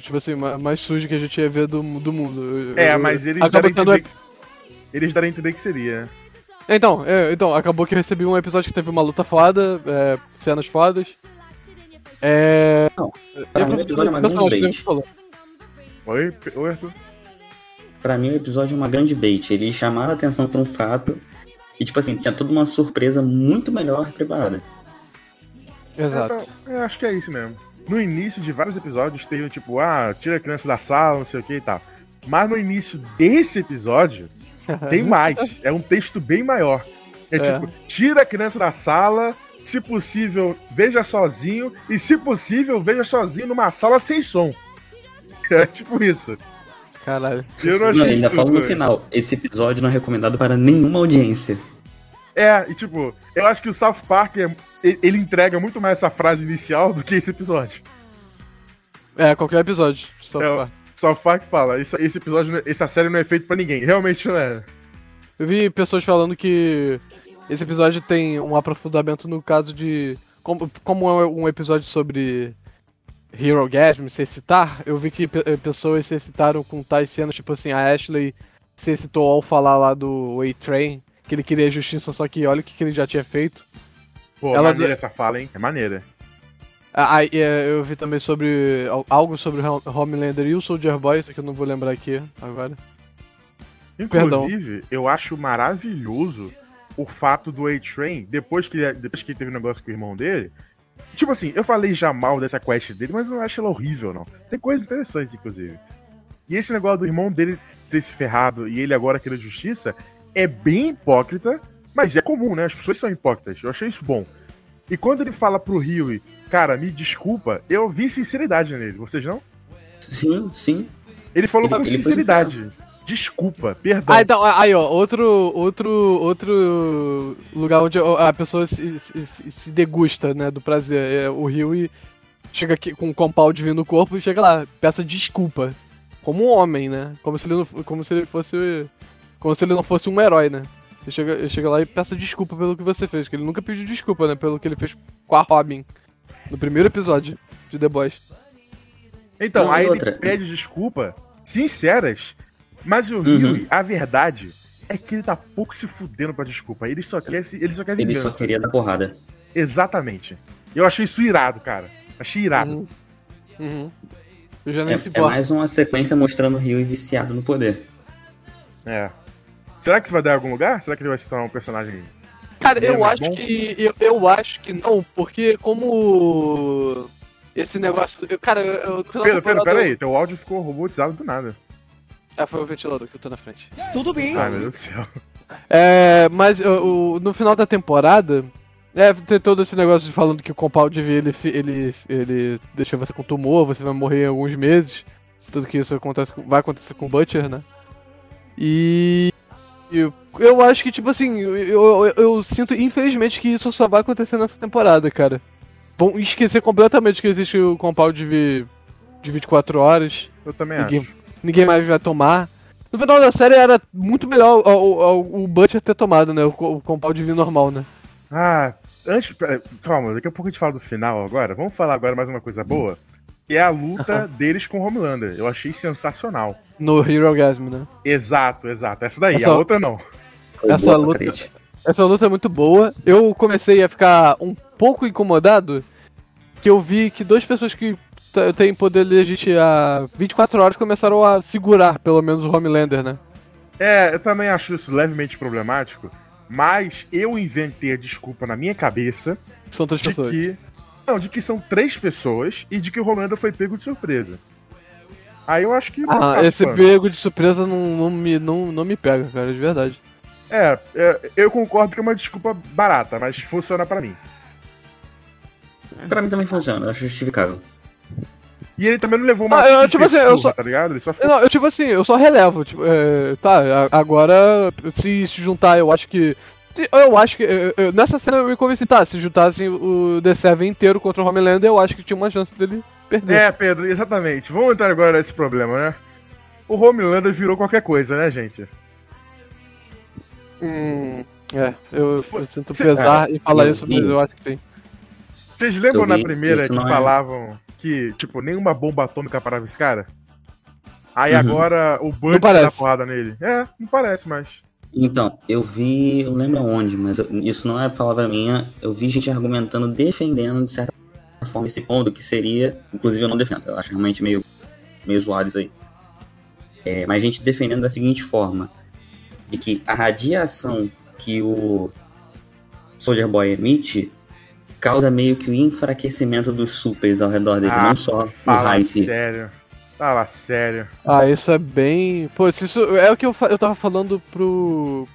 Tipo, assim, ma- mais sujo que a gente ia ver do, do mundo. É, eu- mas eles deram entender que, eles deram a entender que seria. Né? Então, é, então, acabou que eu recebi um episódio que teve uma luta foda, é, cenas fodas. É. Não, pra mim o episódio é uma grande bait. Oi, Oi, Arthur? Pra mim o episódio é uma grande bait. Eles chamaram a atenção pra um fato e, tipo assim, tinha toda uma surpresa muito melhor preparada. Exato. É, acho que é isso mesmo. No início de vários episódios teve tipo, ah, tira a criança da sala, não sei o que e tal. Mas no início desse episódio, tem mais. É um texto bem maior. É, É. tipo, tira a criança da sala, se possível, veja sozinho, e se possível, veja sozinho numa sala sem som. É tipo isso. Caralho. Eu não Não, ainda isso fala no final, esse episódio não é recomendado para nenhuma audiência. É, e tipo, eu acho que o South Park, é- ele entrega muito mais essa frase inicial do que esse episódio. É, qualquer episódio. Só É, pra- South Park fala, esse, esse episódio, é- essa série não é feita pra ninguém. Realmente não é. Eu vi pessoas falando que esse episódio tem um aprofundamento no caso de. Como, como é um episódio sobre Hero Gasm, se citar, eu vi que eh, pessoas se citaram com tais cenas, tipo assim, a Ashley se citou ao falar lá do A-Train, que ele queria justiça, só que olha o que, que ele já tinha feito. Pô, Ela maneira essa fala, hein? É maneira. Ah, eh, eu vi também sobre al- algo sobre Hom- Homelander e o Soldier Boy, isso que eu não vou lembrar aqui agora. Inclusive, eu acho maravilhoso o fato do A-Train, depois que, depois que teve um negócio com o irmão dele. Tipo assim, eu falei já mal dessa quest dele, mas eu não acho ela horrível, não. Tem coisas interessantes, inclusive. E esse negócio do irmão dele ter se ferrado e ele agora querer justiça é bem hipócrita, mas é comum, né? As pessoas são hipócritas. Eu achei isso bom. E quando ele fala pro Huey, cara, me desculpa, eu vi sinceridade nele, vocês não? Sim, sim. Ele falou Ele- com ele sinceridade. Desculpa, perdão. Ah, então, aí ó, outro, outro, outro lugar onde a pessoa se, se- se- degusta, né, do prazer. É, o Rio chega aqui com um compound vindo no corpo e chega lá, peça desculpa. Como um homem, né? Como se ele não, como se ele fosse. Como se ele não fosse um herói, né? Ele chega, ele chega lá e peça desculpa pelo que você fez, que ele nunca pediu desculpa, né? Pelo que ele fez com a Robin. No primeiro episódio de The Boys. Então, Não, aí e ele outra? pede desculpa, sinceras, mas o Uhum. A verdade é que ele tá pouco se fudendo pra desculpa. Ele só quer, se- ele só quer Ele vingança. só queria dar porrada. Exatamente. Eu achei isso irado, cara. Achei irado. Uhum. Uhum. Eu já nem se É, é mais uma sequência mostrando o Rio viciado no poder. É. Será que isso vai dar em algum lugar? Será que ele vai se tornar um personagem. Cara, eu acho bom? que. Eu, eu acho que não, porque como. Esse negócio. eu- cara, eu. Pedro, Pedro, pera eu- aí. Teu áudio ficou robotizado do nada. Ah, foi o ventilador que eu tô na frente. Tudo bem. Ai, meu Deus do céu. É. Mas eu- o- no final da temporada. É, tem todo esse negócio de falando que o Compound V ele, ele, ele deixa você com tumor, você vai morrer em alguns meses. Tudo que isso acontece vai acontecer com o Butcher, né? E. Eu, eu acho que, tipo assim, eu, eu, eu sinto, infelizmente, que isso só vai acontecer nessa temporada, cara. Vão esquecer completamente que existe o Compound V de 24 horas. Eu também Ninguém- acho. ninguém mais vai tomar. No final da série era muito melhor o, o, o Butcher ter tomado, né? O, o Compound V normal, né? Ah, antes. pera- Calma, daqui a pouco a gente fala do final agora. Vamos falar agora mais uma coisa boa. Que é a luta deles com o Homelander. Eu achei sensacional. No Hero Orgasm, né? Exato, exato. Essa daí, Essa- a outra não. Essa boa, luta-. Essa luta é muito boa. Eu comecei a ficar um pouco incomodado que eu vi que duas pessoas que têm poder legítimo há 24 horas começaram a segurar, pelo menos, o Homelander, né? É, eu também acho isso levemente problemático. Mas eu inventei a desculpa na minha cabeça São três de pessoas. que. Não, de que são três pessoas e de que o Homelander foi pego de surpresa. Aí eu acho que. Ah, esse pano. pego de surpresa não, não, me, não, não me pega, cara, de verdade. É, é, eu concordo que é uma desculpa barata, mas funciona pra mim. Pra mim também funciona, eu acho justificável. E ele também não levou uma Ah, eu, tipo assim, eu surra, só- tá ligado? Ele só foi. Não, eu tipo assim, eu só relevo, tipo, é, tá, agora se se juntar, eu acho que. se- Eu acho que. eu- eu- nessa cena eu me convenci, tá, se juntassem o The Seven inteiro contra o Homelander, eu acho que tinha uma chance dele perder. É, Pedro, exatamente. Vamos entrar agora nesse problema, né? O Homelander virou qualquer coisa, né, gente? Hum, é, eu, eu sinto Cê- pesar em falar isso, mas eu acho que sim. Vocês lembram na primeira que é- falavam que, tipo, nenhuma bomba atômica parava esse cara? Aí Uhum. agora o Bud parece. dá porrada nele. É, não parece, mas. Então, eu vi, eu lembro onde, mas eu- isso não é palavra minha. Eu vi gente argumentando, defendendo de certa forma esse ponto que seria, inclusive eu não defendo, eu acho realmente meio, meio zoado isso aí. É, mas gente defendendo da seguinte forma: de que a radiação que o Soldier Boy emite causa meio que o enfraquecimento dos supers ao redor dele, não só o Ah, fala raio sério. Fala sério. Ah, isso é bem. Pô, se isso é o que eu, fa- eu tava falando pro.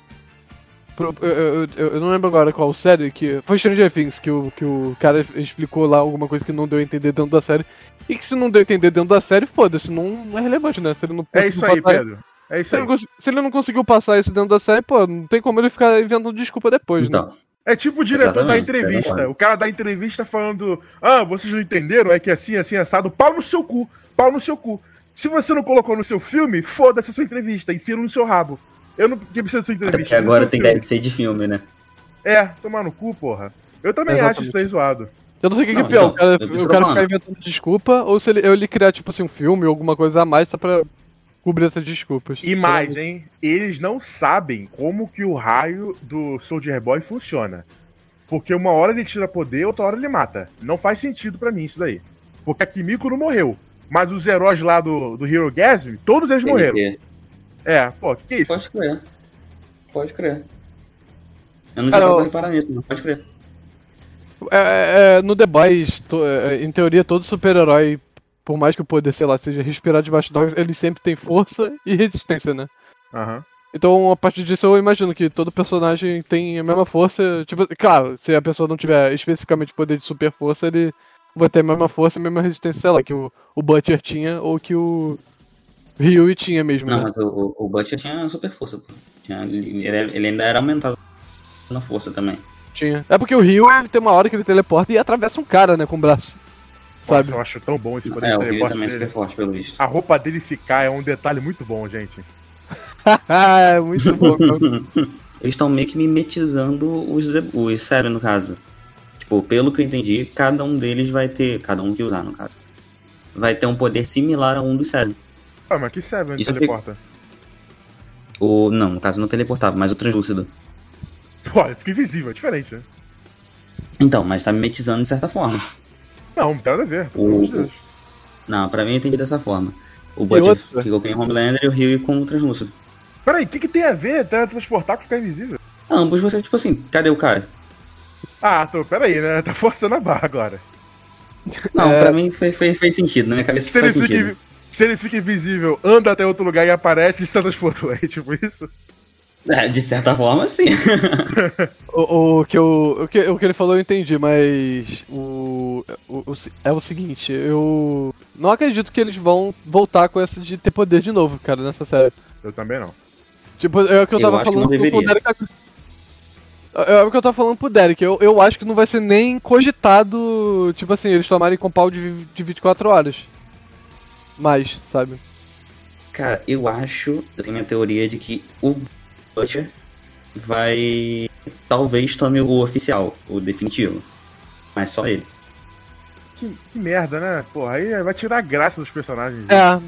pro eu, eu- eu- não lembro agora qual série que. Foi Stranger Things que o, que o cara explicou lá alguma coisa que não deu a entender dentro da série. E que se não deu a entender dentro da série, foda-se, não, não é relevante, né? Se ele não É isso aí, Pedro. É isso Se ele, aí. não, cons- se ele não conseguiu passar isso dentro da série, pô, não tem como ele ficar inventando desculpa depois, né? Então, É tipo o diretor da Exatamente, entrevista. concordo. O cara da entrevista falando: Ah, vocês não entenderam? É que assim, assim, assado. Pau no seu cu. Pau no seu cu. Se você não colocou no seu filme, foda-se a sua entrevista. Enfia no seu rabo. Eu não que precisa da sua até entrevista. porque precisa do agora tem filme. DLC de filme, né? É, tomar no cu, porra. Eu também Exatamente. acho isso daí zoado. Eu não sei o que, que é pior, então, o cara, o cara ficar inventando desculpa ou se ele, ou ele criar, tipo assim, um filme ou alguma coisa a mais só pra cobrir essas desculpas. E mais, hein? Eles não sabem como que o raio do Soldier Boy funciona. Porque uma hora ele tira poder, outra hora ele mata. Não faz sentido pra mim isso daí. Porque a Kimiko não morreu. Mas os heróis lá do, do Hero Gasm, todos eles morreram. É, pô, o que, que é isso? Pode crer. Pode crer. Eu não tinha reparar nisso, mas pode crer. É, é, no The Boys, to- é, em teoria, todo super-herói, por mais que o poder, sei lá, seja respirar debaixo d'água, ele sempre tem força e resistência, né? Aham. Então, a partir disso, eu imagino que todo personagem tem a mesma força. Tipo, claro, se a pessoa não tiver especificamente poder de super força, ele vai ter a mesma força e a mesma resistência, sei lá, que o, o Butcher tinha ou que o Ryu tinha mesmo, Não, né? mas o, o, o Butcher tinha super força, pô. Tinha, ele, ele ainda era aumentado na força também. Tinha. É porque o Ryu ele tem uma hora que ele teleporta e atravessa um cara, né, com o braço. Nossa, Sabe? eu acho tão bom esse poder É, de o Rio teleporte também é super dele. forte, pelo visto. A roupa dele ficar é um detalhe muito bom, gente. é muito bom. Eles estão meio que mimetizando os, os sério, no caso. Tipo, pelo que eu entendi, cada um deles vai ter. Cada um que usar, no caso. Vai ter um poder similar a um dos sério. Ah, mas que serve onde Isso teleporta? O. Não, no caso não teleportava, mas o translúcido. Pô, ele fica invisível, é diferente, né? Então, mas tá mimetizando de certa forma. Não, não tem nada a ver, pelo O- amor de Deus. Não, pra mim eu entendi dessa forma. O Butcher ficou com o Homelander e o Rio com o translúcido. Peraí, o que, que tem a ver teletransportar com ficar invisível? Ambos você, tipo assim, cadê o cara? Ah, tô, peraí, né? Tá forçando a barra agora. Não, É. pra mim fez, fez, fez sentido, na minha cabeça Se ele, faz fica, sentido. invi- se ele fica invisível, anda até outro lugar e aparece e se transportou. É tipo isso? É, de certa forma, sim. O, o que eu, o, que, o que ele falou eu entendi, mas o, o- é o seguinte, eu não acredito que eles vão voltar com essa de ter poder de novo, cara, nessa série. Eu também não. Tipo, é o que eu Eu tava que falando pro. Derek. É o que eu tava falando pro Derek, eu, eu acho que não vai ser nem cogitado, tipo assim, eles tomarem com pau de, de 24 horas. Mais, sabe? Cara, eu acho, eu tenho minha teoria de que o Butcher vai. Talvez tome o oficial, o definitivo. Mas só ele. Que, que merda, né? Porra, aí vai tirar a graça dos personagens. É,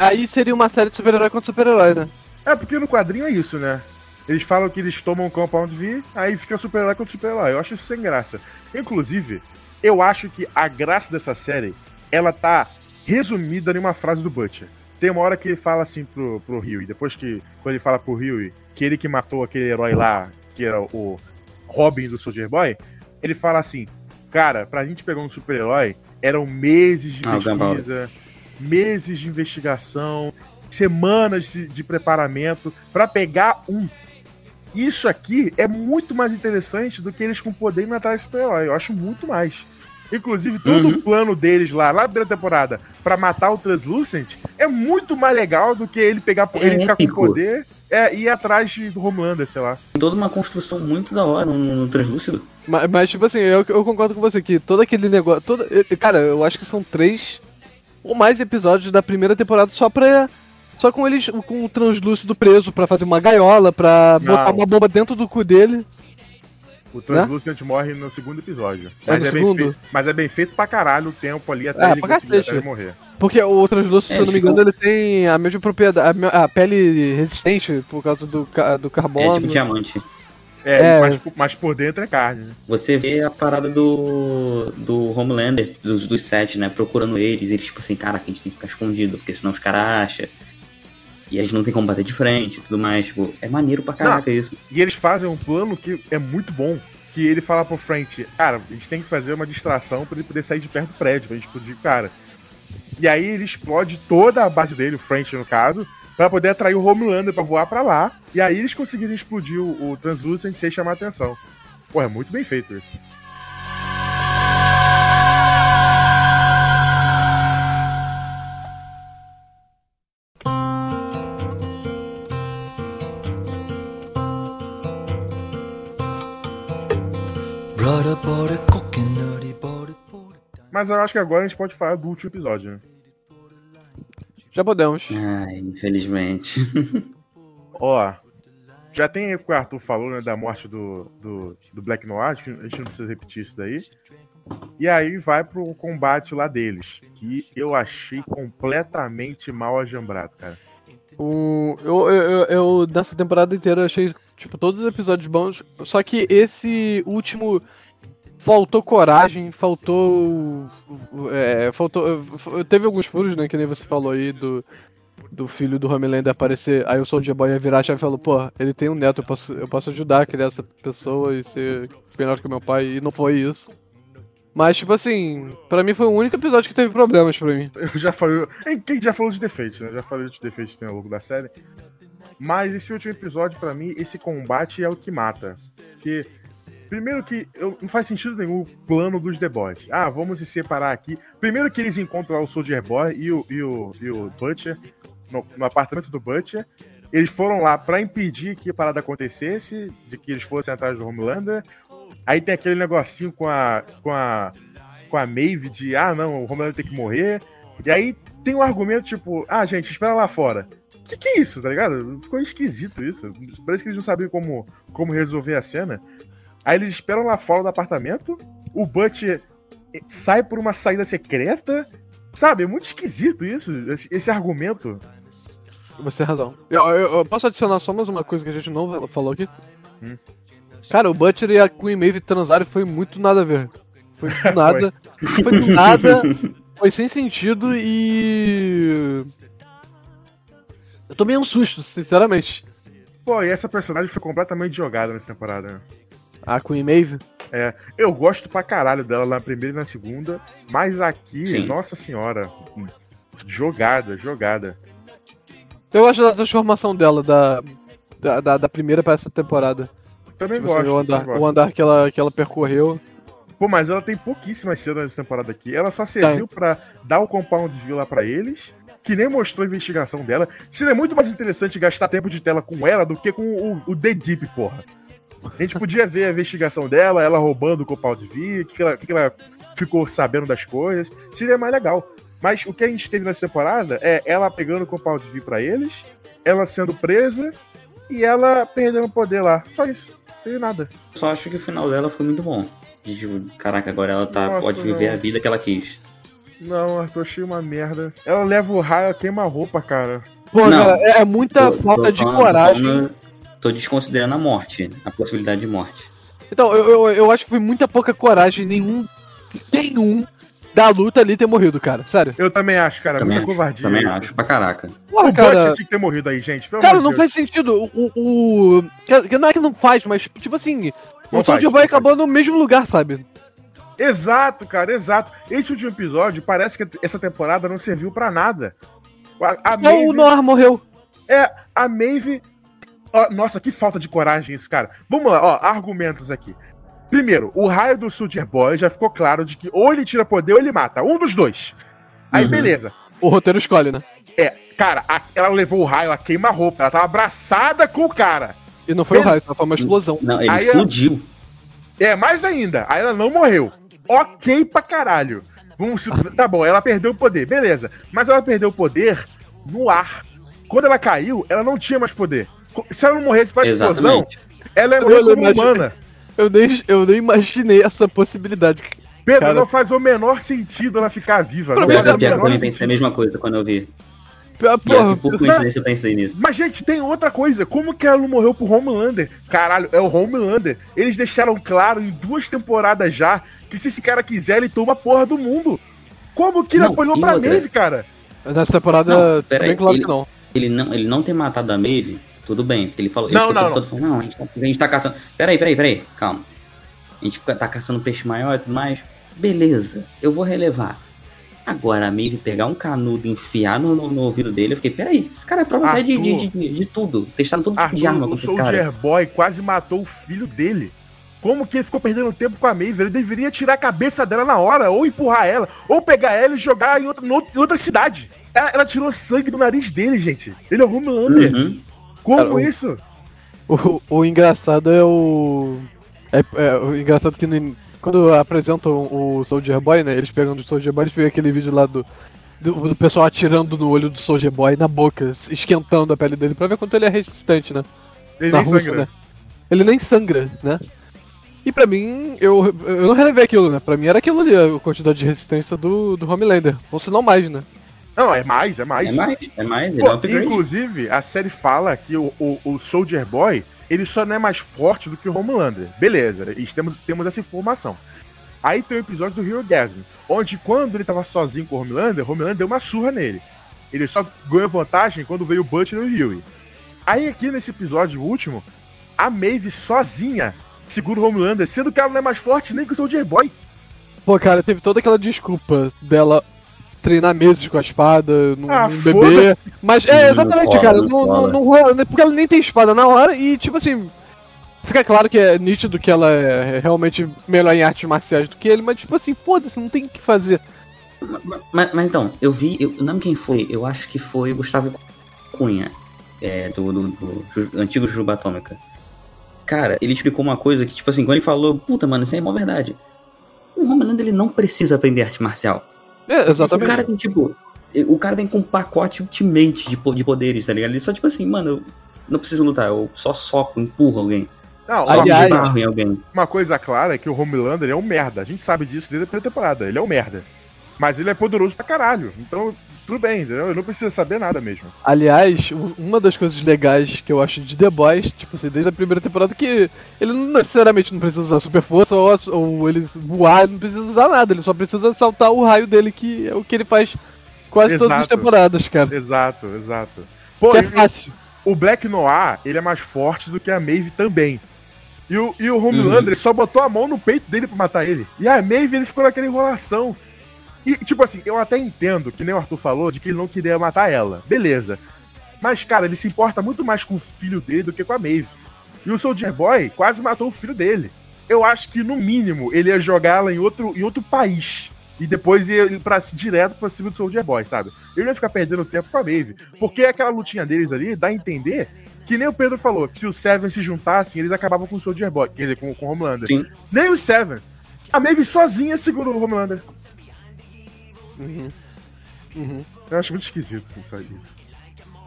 aí seria uma série de super-herói contra super-herói, né? É, porque no quadrinho é isso, né? Eles falam que eles tomam o Compound V, aí fica super-herói contra super-herói. Eu acho isso sem graça. Inclusive, eu acho que a graça dessa série, ela tá resumida em uma frase do Butcher. Tem uma hora que ele fala assim pro, pro Huey, depois que, quando ele fala pro Huey, que ele que matou aquele herói lá, que era o Robin do Soldier Boy, ele fala assim: Cara, pra gente pegar um super-herói, eram meses de Ah, pesquisa, meses de investigação, semanas de, preparamento pra pegar um. Isso aqui é muito mais interessante do que eles com poder do super-herói. Eu acho muito mais. Inclusive, todo Uhum. o plano deles lá, lá na primeira temporada, pra matar o Translucent, é muito mais legal do que ele pegar É ele ficar com poder é, e ir atrás de, do Homelander, sei lá. Toda uma construção muito da hora no, no Translúcido. Mas, mas, tipo assim, eu, eu concordo com você que todo aquele negócio. Todo, cara, eu acho que são três ou mais episódios da primeira temporada só pra. Só com eles. com o translúcido preso pra fazer uma gaiola, pra Não. botar uma bomba dentro do cu dele. O Translucent morre no segundo episódio. É Mas no é, bem segundo? feito, mas é bem feito pra caralho o tempo ali até Ah, ele conseguir até ele morrer. Porque o translúcido, É, se eu não me engano, ele tem a mesma propriedade. A, pele resistente por causa do, do É carbono. tipo diamante. É, É. Mas, mas por dentro é carne. né? Você vê a parada do, do Homelander, dos, dos sete, né? Procurando eles. Eles, tipo assim, caraca, a gente tem que ficar escondido, porque senão os caras acham. E a gente não tem como bater de frente e tudo mais. Tipo, é maneiro pra caraca isso. E eles fazem um plano que é muito bom. Que ele fala pro Frank, cara, a gente tem que fazer uma distração pra ele poder sair de perto do prédio, pra gente explodir o cara. E aí ele explode toda a base dele, o Frank no caso, pra poder atrair o Homelander pra voar pra lá. E aí eles conseguiram explodir o, o Translucent sem chamar atenção. Pô, é muito bem feito isso. Mas eu acho que agora a gente pode falar do último episódio, né? Já podemos. Ai, infelizmente. Ó, já tem aí o que o Arthur falou, né, da morte do, do, do Black Noir, acho que a gente não precisa repetir isso daí. E aí vai pro combate lá deles, que eu achei completamente mal ajambrado, cara. Um, eu, eu, eu, eu, nessa temporada inteira, achei, tipo, todos os episódios bons. Só que esse último faltou coragem, faltou. É, faltou. Teve alguns furos, né? Que nem você falou aí do. Do filho do Homelander aparecer, aí o Soldier Boy ia virar a chave e falou, pô, ele tem um neto, eu posso, eu posso ajudar a criar essa pessoa e ser melhor que meu pai, e não foi isso. Mas, tipo assim, pra mim foi o único episódio que teve problemas pra mim. Eu já falei. Hein, Quem já falou de defeitos, né? Já falei de defeitos tem ao longo da série. Mas esse último episódio, pra mim, esse combate é o que mata. Porque, primeiro que eu, não faz sentido nenhum o plano dos The Boys. Ah, vamos se separar aqui. Primeiro que eles encontram o Soldier Boy e o, e o, e o Butcher no, no apartamento do Butcher. Eles foram lá pra impedir que a parada acontecesse, de que eles fossem atrás do Homelander. Aí tem aquele negocinho com a, com a, com a Maeve de, ah, não, o Homelander tem que morrer. E aí tem um argumento tipo, ah, gente, espera lá fora. Que que é isso, tá ligado? Ficou esquisito isso. Parece que eles não sabiam como, como resolver a cena. Aí eles esperam lá fora do apartamento, o Butcher sai por uma saída secreta. Sabe, é muito esquisito isso, esse, esse argumento. Você tem razão. Eu, eu- eu posso adicionar só mais uma coisa que a gente não falou aqui? Hum. Cara, o Butcher e a Queen Maeve transaram foi muito nada a ver. Foi do nada. foi do nada. Foi sem sentido e. Eu tomei um susto, sinceramente. Pô, e essa personagem foi completamente jogada nessa temporada, né? A Queen Maeve. É, eu gosto pra caralho dela na primeira e na segunda, mas aqui, Sim. nossa senhora, jogada, jogada. Eu gosto da transformação dela, da, da, da, da primeira pra essa temporada. Também Tipo assim, gosto. o andar, também o gosto. andar que, ela, que ela percorreu. Pô, mas ela tem pouquíssimas cenas nessa temporada aqui. Ela só serviu pra dar o compound view lá pra eles, que nem mostrou a investigação dela. Seria muito mais interessante gastar tempo de tela com ela do que com o, o The Deep, porra. A gente podia ver a investigação dela, ela roubando o compound view, o que, que, ela, o que que ela ficou sabendo das coisas. Seria mais legal. Mas o que a gente teve nessa temporada é ela pegando o compound view pra eles, ela sendo presa e ela perdendo o poder lá. Só isso. Não teve nada. Só acho que o final dela foi muito bom. De, tipo, caraca, agora ela tá, Nossa, pode viver não. a vida que ela quis. Não, Arthur, achei uma merda. Ela leva o raio, queima a roupa, cara. Pô, Não. cara, é, muita Tô- falta tô de falando- coragem. falando- Tô desconsiderando a morte, a possibilidade de morte. Então, eu, eu, eu acho que foi muita pouca coragem, nenhum. Nenhum da luta ali ter morrido, cara. Sério. Eu também acho, cara. também muita acho, covardia. também isso. acho, pra caraca. Porra, O Butcher cara. tinha que ter morrido aí, gente. Pelo Cara, não de Deus. faz sentido. O. o, o- não é que não faz, mas, tipo assim. Não o faz, Soldier Boy não acabou no mesmo lugar, sabe? Exato, cara, exato. Esse último episódio parece que essa temporada não serviu pra nada. A, a Só o Maeve, Noir morreu. é, a Maeve. Ó, nossa, que falta de coragem isso, cara. Vamos lá, ó, argumentos aqui. Primeiro, o raio do Soldier Boy já ficou claro de que ou ele tira poder ou ele mata. Um dos dois. Aí, Uhum. beleza. O roteiro escolhe, né? É, cara, a- ela levou o raio, ela queima a roupa. Ela tava abraçada com o cara. E não foi o Ele- raio, foi uma explosão. Não, ele Aí, explodiu. É, mais ainda, aí ela não morreu. Ok pra caralho. Vamos, tá bom, ela perdeu o poder, beleza. Mas ela perdeu o poder no ar. Quando ela caiu, ela não tinha mais poder. Se ela não morresse pra explosão, ela ia Eu morrer como humana. Eu nem, eu nem imaginei essa possibilidade. Pedro, Cara- não faz o menor sentido ela ficar viva. Não eu também pensei a mesma coisa quando eu vi. Pior- Porra, que por coincidência eu pensei nisso. Mas, gente, tem outra coisa. Como que ela não morreu pro Homelander? Caralho, é o Homelander. Eles deixaram claro em duas temporadas já que se esse cara quiser, ele toma a porra do mundo. Como que ele Não, apanhou pra outra? Maeve, cara? nessa temporada, Não, bem claro ele- que não. Ele não, ele não ter matado a Maeve, tudo bem. Porque ele falou. Não, não, o todo falando, não, a gente, tá, a gente tá caçando. Peraí, peraí, peraí, calma. A gente fica, tá caçando peixe maior e tudo mais. Beleza, eu vou relevar. Agora a Maeve pegar um canudo e enfiar no, no- no ouvido dele, eu fiquei, peraí, esse cara é prova até de, de, Arthur. de, de tudo. Testaram todo tipo de Arthur, arma o contra esse cara. Soldier Boy quase matou o filho dele. Como que ele ficou perdendo tempo com a Maeve? Ele deveria tirar a cabeça dela na hora, ou empurrar ela, ou pegar ela e jogar em outra, em outra cidade. Ela, ela tirou sangue do nariz dele, gente. Ele é o Homelander. Uhum. Como Cara, o- isso? O, o engraçado é o. É, é, o engraçado que no- quando apresentam o Soldier Boy, né? Eles pegando o Soldier Boy, eles veem aquele vídeo lá do, do, do pessoal atirando no olho do Soldier Boy, na boca, esquentando a pele dele pra ver quanto ele é resistente, né? Ele na nem Rússia, sangra. né? Ele nem sangra, né? E pra mim, eu, eu não relevei aquilo, né? Pra mim era aquilo ali, a quantidade de resistência do, do Homelander. Ou se não mais, né? Não, é mais, é mais. É mais, é mais, ele Pô, é um inclusive, a série fala que o, o, o Soldier Boy, ele só não é mais forte do que o Homelander. Beleza, e temos, temos essa informação. Aí tem o episódio do Hero Gasm, onde quando ele tava sozinho com o Homelander, o Homelander deu uma surra nele. Ele só ganhou vantagem quando veio o Butcher e o Huey. Aí aqui nesse episódio último, a Maeve sozinha segura o Homelander, sendo que ela não é mais forte nem que o Soldier Boy. Pô, cara, teve toda aquela desculpa dela treinar meses com a espada, não, Ah, beber. foda-se. Mas é, exatamente, cara. não Não, não, rola, porque ela nem tem espada na hora e, tipo assim. Fica claro que é nítido que ela é realmente melhor em artes marciais do que ele, mas, tipo assim, foda-se, não tem o que fazer. Mas, mas então, eu vi, eu não lembro quem foi, eu acho que foi o Gustavo Cunha, é, do, do, do Ju- antigo Juba Atômica. Cara, ele explicou uma coisa que, tipo assim, quando ele falou, puta, mano, isso aí é mó verdade. O Homelander, ele não precisa aprender arte marcial. É, O exatamente. cara tem, tipo, o cara vem com um pacote ultimate de, de poderes, tá ligado? Ele só, tipo assim, mano, eu não preciso lutar, eu só soco, empurro alguém. Não, Só Aliás- alguém. Uma coisa clara é que o Homelander é um merda. A gente sabe disso desde a primeira temporada. Ele é um merda. Mas ele é poderoso pra caralho. Então, tudo bem, entendeu? Eu não preciso saber nada mesmo. Aliás, um- uma das coisas legais que eu acho de The Boys, tipo assim, desde a primeira temporada, que ele não necessariamente não precisa usar super força ou, ou ele voar, ele não precisa usar nada, ele só precisa saltar o raio dele, que é o que ele faz quase todas as Exato. temporadas, cara. Exato, exato. Pô, Que é fácil. o Black Noir, ele é mais forte do que a Maeve também. E o, e o Homelander, Uhum. só botou a mão no peito dele pra matar ele. E a Maeve, ele ficou naquela enrolação. E, tipo assim, eu até entendo, que nem o Arthur falou, de que ele não queria matar ela. Beleza. Mas, cara, ele se importa muito mais com o filho dele do que com a Maeve. E o Soldier Boy quase matou o filho dele. Eu acho que, no mínimo, ele ia jogar ela em outro, em outro país. E depois ia pra, direto pra cima do Soldier Boy, sabe? Ele não ia ficar perdendo tempo com a Maeve. Porque aquela lutinha deles ali dá a entender que nem o Pedro falou, que se os Seven se juntassem, eles acabavam com o Soldier Boy. Quer dizer, com, com o Homelander. Sim. Nem os Seven. A Maeve sozinha segura o Homelander. Uhum. Uhum. Eu acho muito esquisito isso. isso.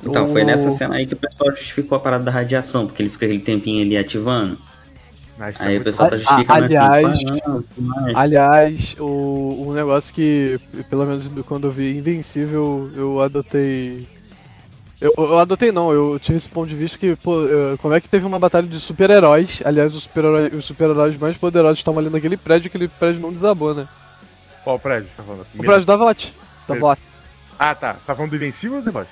Então, O- foi nessa cena aí que o pessoal justificou a parada da radiação, porque ele fica aquele tempinho ali ativando. Mas isso é Aí o muito- pessoal tá justificando aliás- assim, ah, tudo mais. Aliás, o, um negócio que, pelo menos do- quando eu vi Invencível, eu adotei. Eu, eu adotei não, eu tive esse ponto de vista que, pô, eh, como é que teve uma batalha de super-heróis? Aliás, os super-heróis os super-heróis mais poderosos estavam ali naquele prédio, aquele prédio não desabou, né? Qual prédio você tá falando? O prédio da VOT. Da É. VOT. Ah, tá. Você tá falando do Invencível ou do The Boys?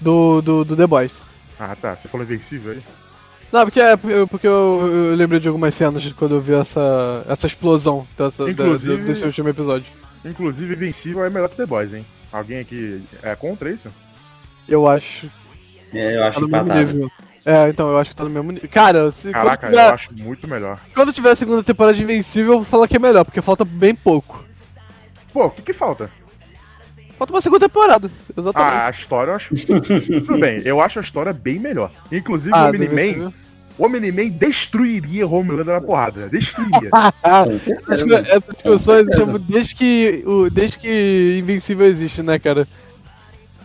Do, do, do The Boys. Ah, tá. Você falou Invencível aí? Não, porque, é, porque- eu, eu lembrei de algumas cenas quando eu vi essa, essa explosão dessa, da- Inclusive- do- desse último episódio. Inclusive, Invencível é melhor que The Boys, hein? Alguém aqui é contra isso? Eu acho É, eu que acho tá empatado. É, então, eu acho que tá no mesmo nível. Cara, se, Caraca, tiver, eu acho muito melhor. quando tiver a segunda temporada de Invencível, eu vou falar que é melhor, porque falta bem pouco. Pô, o que que falta? Falta uma segunda temporada, exatamente. Ah, a história eu acho. Tudo bem, eu acho a história bem melhor. Inclusive, Ah, o do Omni-Man. Invencível. O Omni-Man destruiria Homelander na porrada. Destruiria. Ah. Essas, essas discussões chamam desde que, o, desde que Invencível existe, né, cara?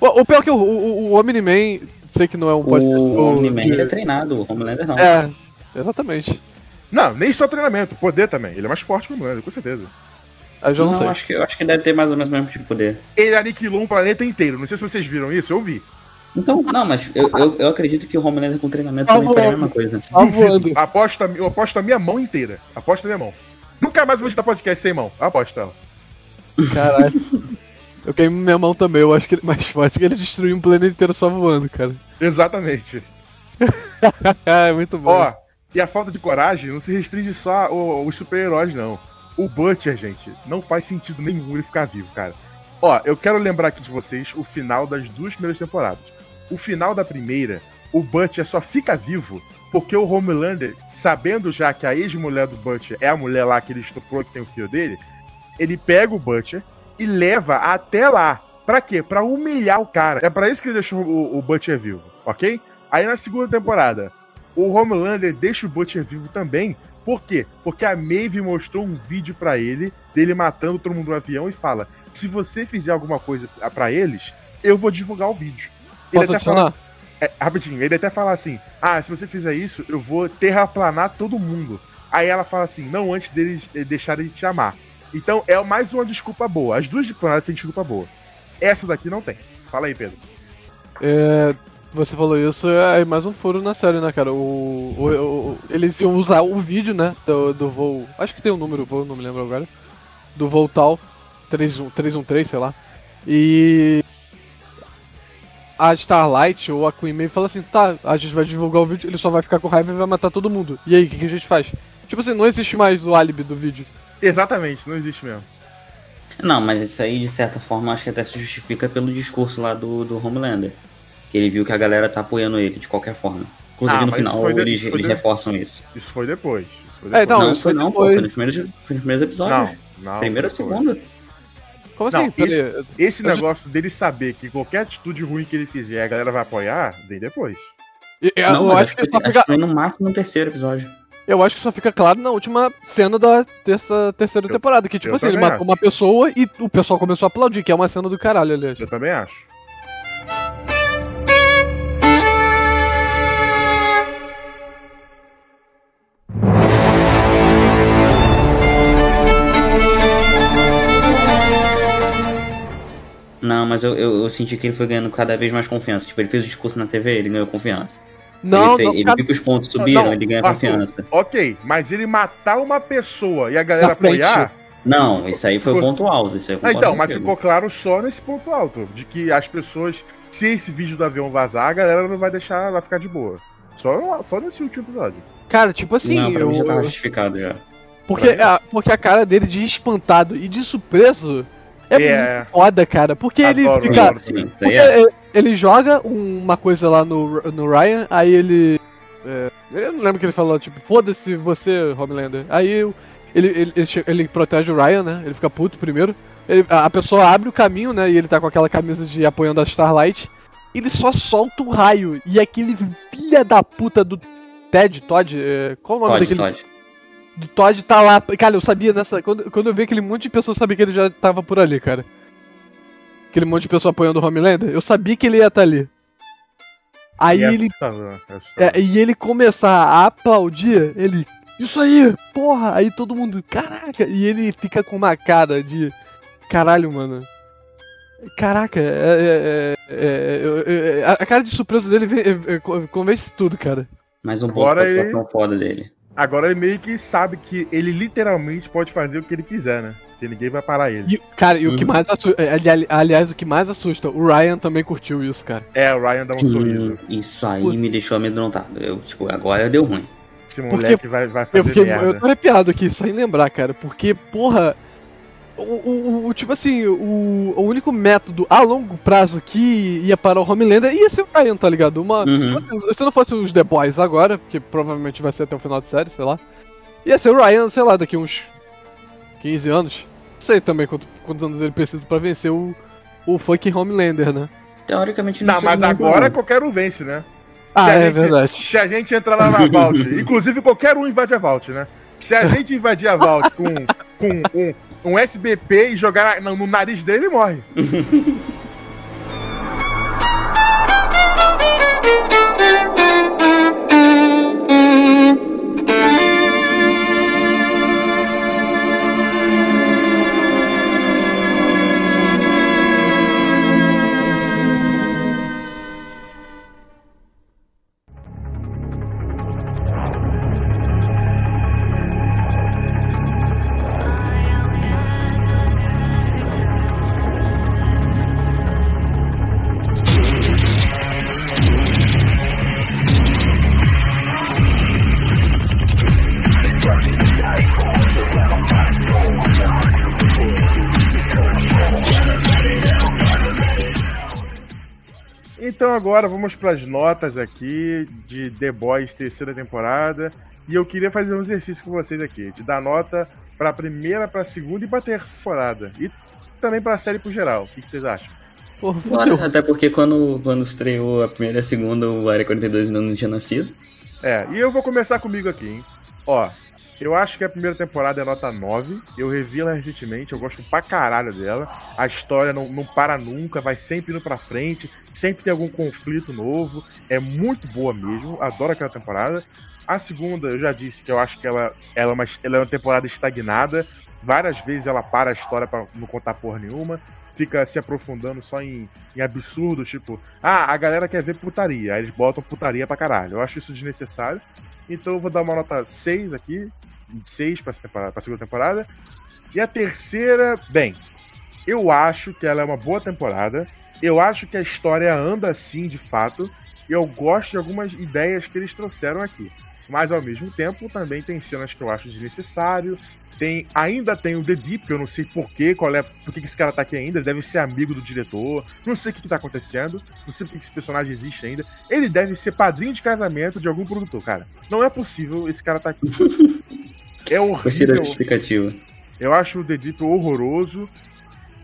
O, o pior que o, o, o Omni-Man, sei que não é um podcast. O Omni-Man de- ele é treinado, o Homelander não. É, exatamente. não, nem só treinamento, poder também. Ele é mais forte que o Homelander, com certeza. Eu já não, sei. acho que, eu acho que deve ter mais ou menos o mesmo tipo de poder. Ele aniquilou um planeta inteiro. Não sei se vocês viram isso, eu vi. Então, não, mas eu, eu, eu acredito que o Homelander com treinamento Tá também faria a mesma coisa. Tá voando. Duvido. Aposto, a- eu aposto a minha mão inteira. Aposto a minha mão. Nunca mais vou editar podcast sem mão. Aposto ela. Caralho. Eu queimo minha mão também, eu acho que ele é mais forte que ele destruiu um planeta inteiro só voando, cara. Exatamente. é muito bom. Ó, e a falta de coragem não se restringe só ao- aos super-heróis, não. O Butcher, gente, não faz sentido nenhum ele ficar vivo, cara. Ó, eu quero lembrar aqui de vocês o final das duas primeiras temporadas. O final da primeira, o Butcher só fica vivo porque o Homelander, sabendo já que a ex-mulher do Butcher é a mulher lá que ele estuprou, que tem o filho dele, ele pega o Butcher e leva até lá. Pra quê? Pra humilhar o cara. É pra isso que ele deixou o, o Butcher vivo, ok? Aí na segunda temporada, o Homelander deixa o Butcher vivo também. Por quê? Porque a Maeve mostrou um vídeo pra ele, dele matando todo mundo no avião e fala: se você fizer alguma coisa pra eles, eu vou divulgar o vídeo. Ele Posso até fala, é, rapidinho, ele até fala assim: Ah, se você fizer isso, eu vou terraplanar todo mundo. Aí ela fala assim: Não, antes deles eh, deixarem de te amar. Então é mais uma desculpa boa. As duas temporadas têm desculpa boa. Essa daqui não tem. Fala aí, Pedro. É, você falou isso, é mais um furo na série, né, cara? O, o- o- eles iam usar o vídeo, né, do, do voo. Acho que tem um número, voo, não me lembro agora. Do voo tal, 31 313, sei lá. E. A Starlight ou a Queen May fala assim: tá, a gente vai divulgar o vídeo, ele só vai ficar com raiva e vai matar todo mundo. E aí, o que, que a gente faz? Tipo assim, não existe mais o álibi do vídeo. Exatamente, não existe mesmo. Não, mas isso aí, de certa forma, acho que até se justifica pelo discurso lá do, do Homelander. Que ele viu que a galera tá apoiando ele de qualquer forma. Inclusive Ah, no final de- eles, eles de- reforçam isso. Isso foi depois. Isso foi É, depois. Não, Não, isso foi não, pô. Foi nos primeiros, foi nos primeiros episódios. não, não. Primeiro ou segundo. Como assim? Não, Esse Eu- negócio dele saber que qualquer atitude ruim que ele fizer, a galera vai apoiar, vem depois. eu, eu não, acho que só acho fica, que foi no máximo no terceiro episódio. Eu acho que só fica claro na última cena da terça, terceira Eu- temporada. Que, tipo eu assim, ele matou acho. uma pessoa e o pessoal começou a aplaudir, que é uma cena do caralho, aliás. Eu também acho. Não, mas eu, eu, eu senti que ele foi ganhando cada vez mais confiança. Tipo, ele fez o discurso na TV, ele ganhou confiança. Não, ele fez- não, ele cara, viu que os pontos subiram, Não, ele ganha Arthur, confiança. Ok, mas ele matar uma pessoa e a galera apoiar. Não, isso aí foi o Ficou- ponto alto. Isso aí Ah, então, mas ficou claro só nesse ponto alto. De que as pessoas, se esse vídeo do avião vazar, a galera não vai deixar, vai ficar de boa. Só, só nesse último episódio. cara, tipo assim, Não, pra eu, mim já tava eu- justificado já. porque, a, porque a cara dele de espantado e de surpreso é, É. muito foda, cara. Porque ele Adoro, fica. adoro. Sim, isso Porque aí é. Ele- joga uma coisa lá no, no Ryan, aí ele. é, eu não lembro o que ele falou, tipo, foda-se você, Homelander. Aí ele, ele, ele, ele protege o Ryan, né? Ele fica puto primeiro. Ele- a, pessoa abre o caminho, né? E ele tá com aquela camisa de apoiando a Starlight. Ele só solta o raio. E aquele filha da puta do Ted, Todd, é, qual o nome Todd, daquele Todd. do Todd tá lá. Cara, eu sabia nessa. Quando, quando eu vi aquele monte de pessoas, eu sabia que ele já tava por ali, cara. Aquele monte de pessoa apoiando o Homelander, eu sabia que ele ia estar ali. Aí E é ele. é é, e ele começar a aplaudir, ele. Isso aí, porra! Aí todo mundo, caraca! E ele fica com uma cara de. Caralho, mano. Caraca, é, é, é, é, a cara de surpresa dele vem- é, é, convence tudo, cara. Mais um ponto Agora pra ele- foda dele. Agora ele meio que sabe que ele literalmente pode fazer o que ele quiser, né? Porque ninguém vai parar ele. E, cara, e o que Uhum. mais assusta. aliás, o que mais assusta, o Ryan também curtiu isso, cara. É, o Ryan dá um sorriso. Isso aí me deixou amedrontado. Eu, tipo, agora deu ruim. Esse Porque moleque vai, vai Eu, fazer fiquei, merda. eu tô arrepiado aqui, só em lembrar, cara, porque, porra. O, o- o- tipo assim, o, o único método a longo prazo que ia para o Homelander ia ser o Ryan, tá ligado? Uma, Uhum. se- não fosse os The Boys agora, porque provavelmente vai ser até o final da série, sei lá. Ia ser o Ryan, sei lá, daqui uns 15 anos. Não sei também quanto- quantos anos ele precisa pra vencer o, o fucking Homelander, né? Teoricamente Não, precisa mas agora não. qualquer um vence, né? Ah, Se a é gente- verdade. Se a gente entrar lá na Vault, inclusive qualquer um invade a Vault, né? Se a gente invadir a Vault com, com um, um SBP e jogar no, no nariz dele, ele morre. agora vamos para as notas aqui de The Boys terceira temporada. E eu queria fazer um exercício com vocês aqui, de dar nota para a primeira, para a segunda e para a terceira temporada. E também para a série por geral. O que, que vocês acham? Porra, até porque quando, quando estreou a primeira e a segunda, o Área 42 ainda não tinha nascido. É, e eu vou começar comigo aqui, hein? Ó, eu acho que a primeira temporada é nota 9. Eu revi ela recentemente, eu gosto pra caralho dela. A história não, não para nunca, vai sempre indo pra frente, sempre tem algum conflito novo. É muito boa mesmo, adoro aquela temporada. A segunda, eu já disse que eu acho que ela, ela, é, uma, ela é uma temporada estagnada. Várias vezes ela para a história pra não contar porra nenhuma. Fica se aprofundando só em, em absurdos, tipo, ah, a galera quer ver putaria. Aí eles botam putaria pra caralho. Eu acho isso desnecessário. Então eu vou dar uma nota 6 aqui. 6 pra, essa temporada, pra segunda temporada. E a terceira, bem, eu acho que ela é uma boa temporada. Eu acho que a história anda assim, de fato. E eu gosto de algumas ideias que eles trouxeram aqui. Mas ao mesmo tempo também tem cenas que eu acho desnecessário. Tem, ainda tem o The Deep, que eu não sei porquê, qual é, por que esse cara tá aqui ainda. Ele deve ser amigo do diretor. Não sei o que, que tá acontecendo. Não sei por que esse personagem existe ainda. Ele deve ser padrinho de casamento de algum produtor, cara. Não é possível esse cara tá aqui. É Gostei da horrível. justificativa. Eu acho o The Deep horroroso.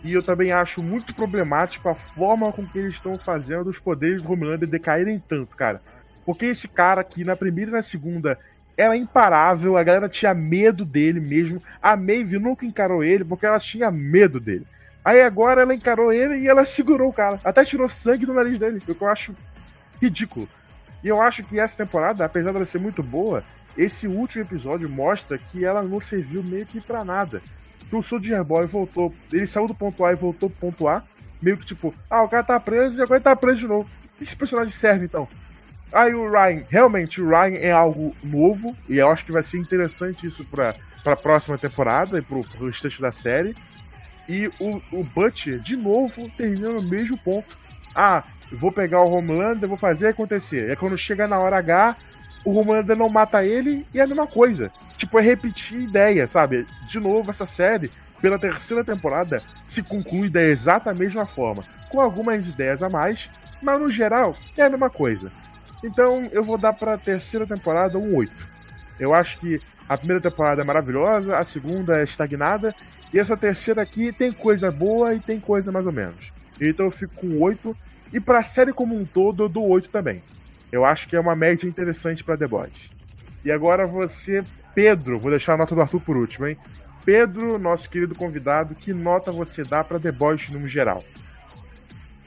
E eu também acho muito problemático a forma com que eles estão fazendo os poderes do Homelander decaírem tanto, cara. Porque esse cara aqui, na primeira e na segunda, era imparável, a galera tinha medo dele mesmo. A Maeve nunca encarou ele porque ela tinha medo dele. Aí agora ela encarou ele e ela segurou o cara. Até tirou sangue do nariz dele, o que eu acho ridículo. E eu acho que essa temporada, apesar dela ser muito boa, esse último episódio mostra que ela não serviu meio que pra nada. Que o Soldier Boy voltou, ele saiu do ponto A e voltou pro ponto A, meio que tipo, ah, o cara tá preso e agora ele tá preso de novo. Que esse personagem serve então? Aí o Ryan, realmente o Ryan é algo novo, e eu acho que vai ser interessante isso pra, pra próxima temporada e pro, pro restante da série. E o, o Butcher, de novo, termina no mesmo ponto. Ah, vou pegar o Homelander, vou fazer acontecer. Aí quando chega na hora H, o Homelander não mata ele e é a mesma coisa. Tipo, é repetir ideia, sabe? De novo, essa série, pela terceira temporada, se conclui da exata mesma forma. Com algumas ideias a mais, mas no geral, é a mesma coisa. Então eu vou dar pra terceira temporada um 8. Eu acho que a primeira temporada é maravilhosa, a segunda é estagnada, e essa terceira aqui tem coisa boa e tem coisa mais ou menos. Então eu fico com 8. E pra série como um todo, eu dou 8 também. Eu acho que é uma média interessante pra The Boys. E agora você, Pedro, vou deixar a nota do Arthur por último, hein? Pedro, nosso querido convidado, que nota você dá pra The Boys no geral?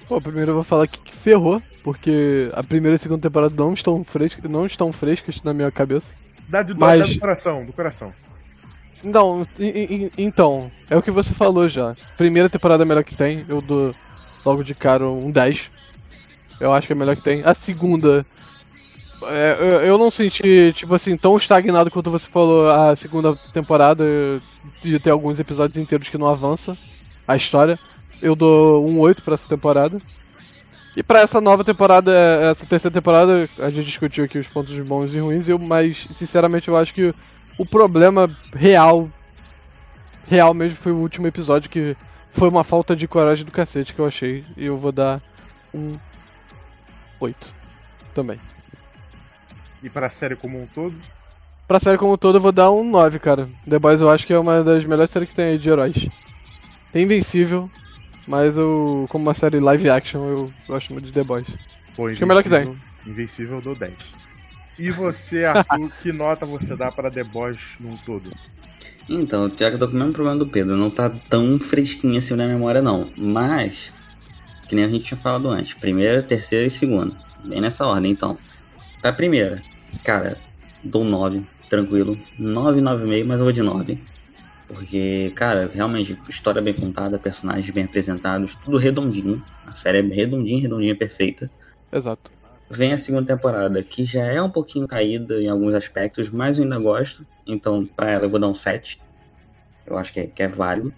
Pô, primeiro eu vou falar que ferrou, porque a primeira e a segunda temporada não estão frescas, não estão frescas na minha cabeça. Dá, de, Mas- dá do coração, do coração. Não, e- e- então, é o que você falou já. Primeira temporada é a melhor que tem, eu dou logo de cara um 10. Eu acho que é a melhor que tem. A segunda É, eu, não senti, tipo assim, tão estagnado quanto você falou a segunda temporada, de ter alguns episódios inteiros que não avança a história. Eu dou um 8 pra essa temporada. E pra essa nova temporada, essa terceira temporada, a gente discutiu aqui os pontos bons e ruins, eu, mas sinceramente eu acho que o problema real, real mesmo, foi o último episódio, que foi uma falta de coragem do cacete que eu achei. E eu vou dar um 8 também. E para a série como um todo? Pra série como um todo eu vou dar um 9, cara. The Boys eu acho que é uma das melhores séries que tem aí de heróis. Tem Invencível, mas eu, como uma série live action, eu gosto muito de The Boys. Pô, Acho que é melhor que tem. Invencível- dou 10. E você, Arthur, que nota você dá para The Boys num todo? Então, já que eu tô com o mesmo problema do Pedro, não tá tão fresquinho assim na memória, não. Mas, que nem a gente tinha falado antes, primeira, terceira e segunda. Bem nessa ordem, então. Pra primeira, cara, dou um 9, tranquilo. 9, 9,5, mas eu vou de 9. Porque, cara, realmente, história bem contada, personagens bem apresentados, tudo redondinho. A série é redondinha, redondinha, perfeita. Exato. Vem a segunda temporada, que já é um pouquinho caída em alguns aspectos, mas eu ainda gosto. Então, pra ela, eu vou dar um 7. Eu acho que é, que é válido.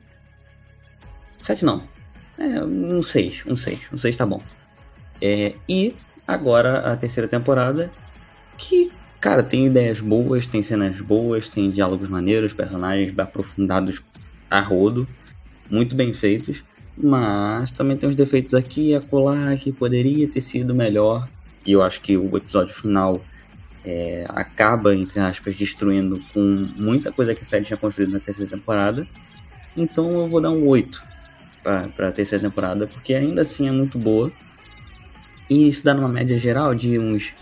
7 não. É, um 6. Um 6. Um 6 tá bom. É, e agora a terceira temporada, que, cara, tem ideias boas, tem cenas boas, tem diálogos maneiros, personagens aprofundados a rodo, muito bem feitos. Mas também tem uns defeitos aqui e acolá que poderia ter sido melhor. E eu acho que o episódio final é, acaba, entre aspas, destruindo com muita coisa que a série tinha construído na terceira temporada. Então eu vou dar um 8 pra, pra terceira temporada, porque ainda assim é muito boa. E isso dá numa média geral de uns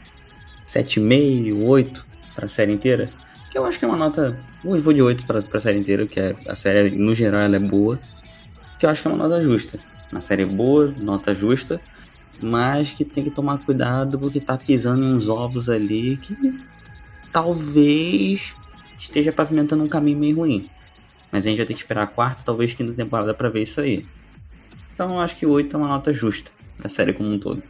7,5, 8 pra série inteira. Que eu acho que é uma nota. Vou de 8 pra, pra série inteira, que é, a série no geral ela é boa. Que eu acho que é uma nota justa. Uma série boa, nota justa mas que tem que tomar cuidado porque tá pisando uns ovos ali que talvez esteja pavimentando um caminho meio ruim. Mas a gente vai ter que esperar a quarta, talvez quinta temporada pra ver isso aí. Então eu acho que 8 é uma nota justa pra série como um todo.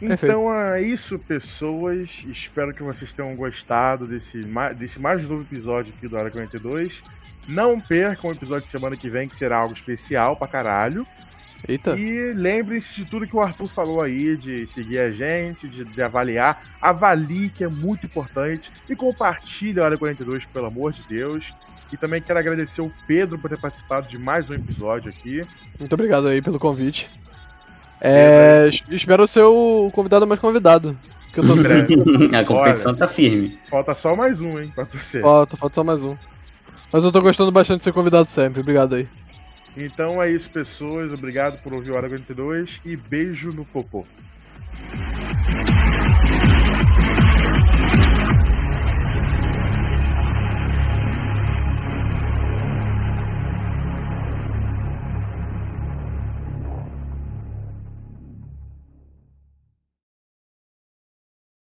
Então é isso, pessoas. Espero que vocês tenham gostado desse, desse mais novo episódio aqui do Área 42. Não percam o episódio de semana que vem, que será algo especial pra caralho. Eita. E lembrem-se de tudo que o Arthur falou aí, de seguir a gente, de, de avaliar. Avalie, que é muito importante. E compartilhe a Área 42, pelo amor de Deus. E também quero agradecer o Pedro por ter participado de mais um episódio aqui. Muito obrigado aí pelo convite. É, es- espero ser o convidado mais convidado. Que eu tô a competição tá firme. Falta só mais um, hein, pra você. Falta, falta só mais um. Mas eu tô gostando bastante de ser convidado sempre. Obrigado aí. Então é isso, pessoas. Obrigado por ouvir o Hora 42 e beijo no popô.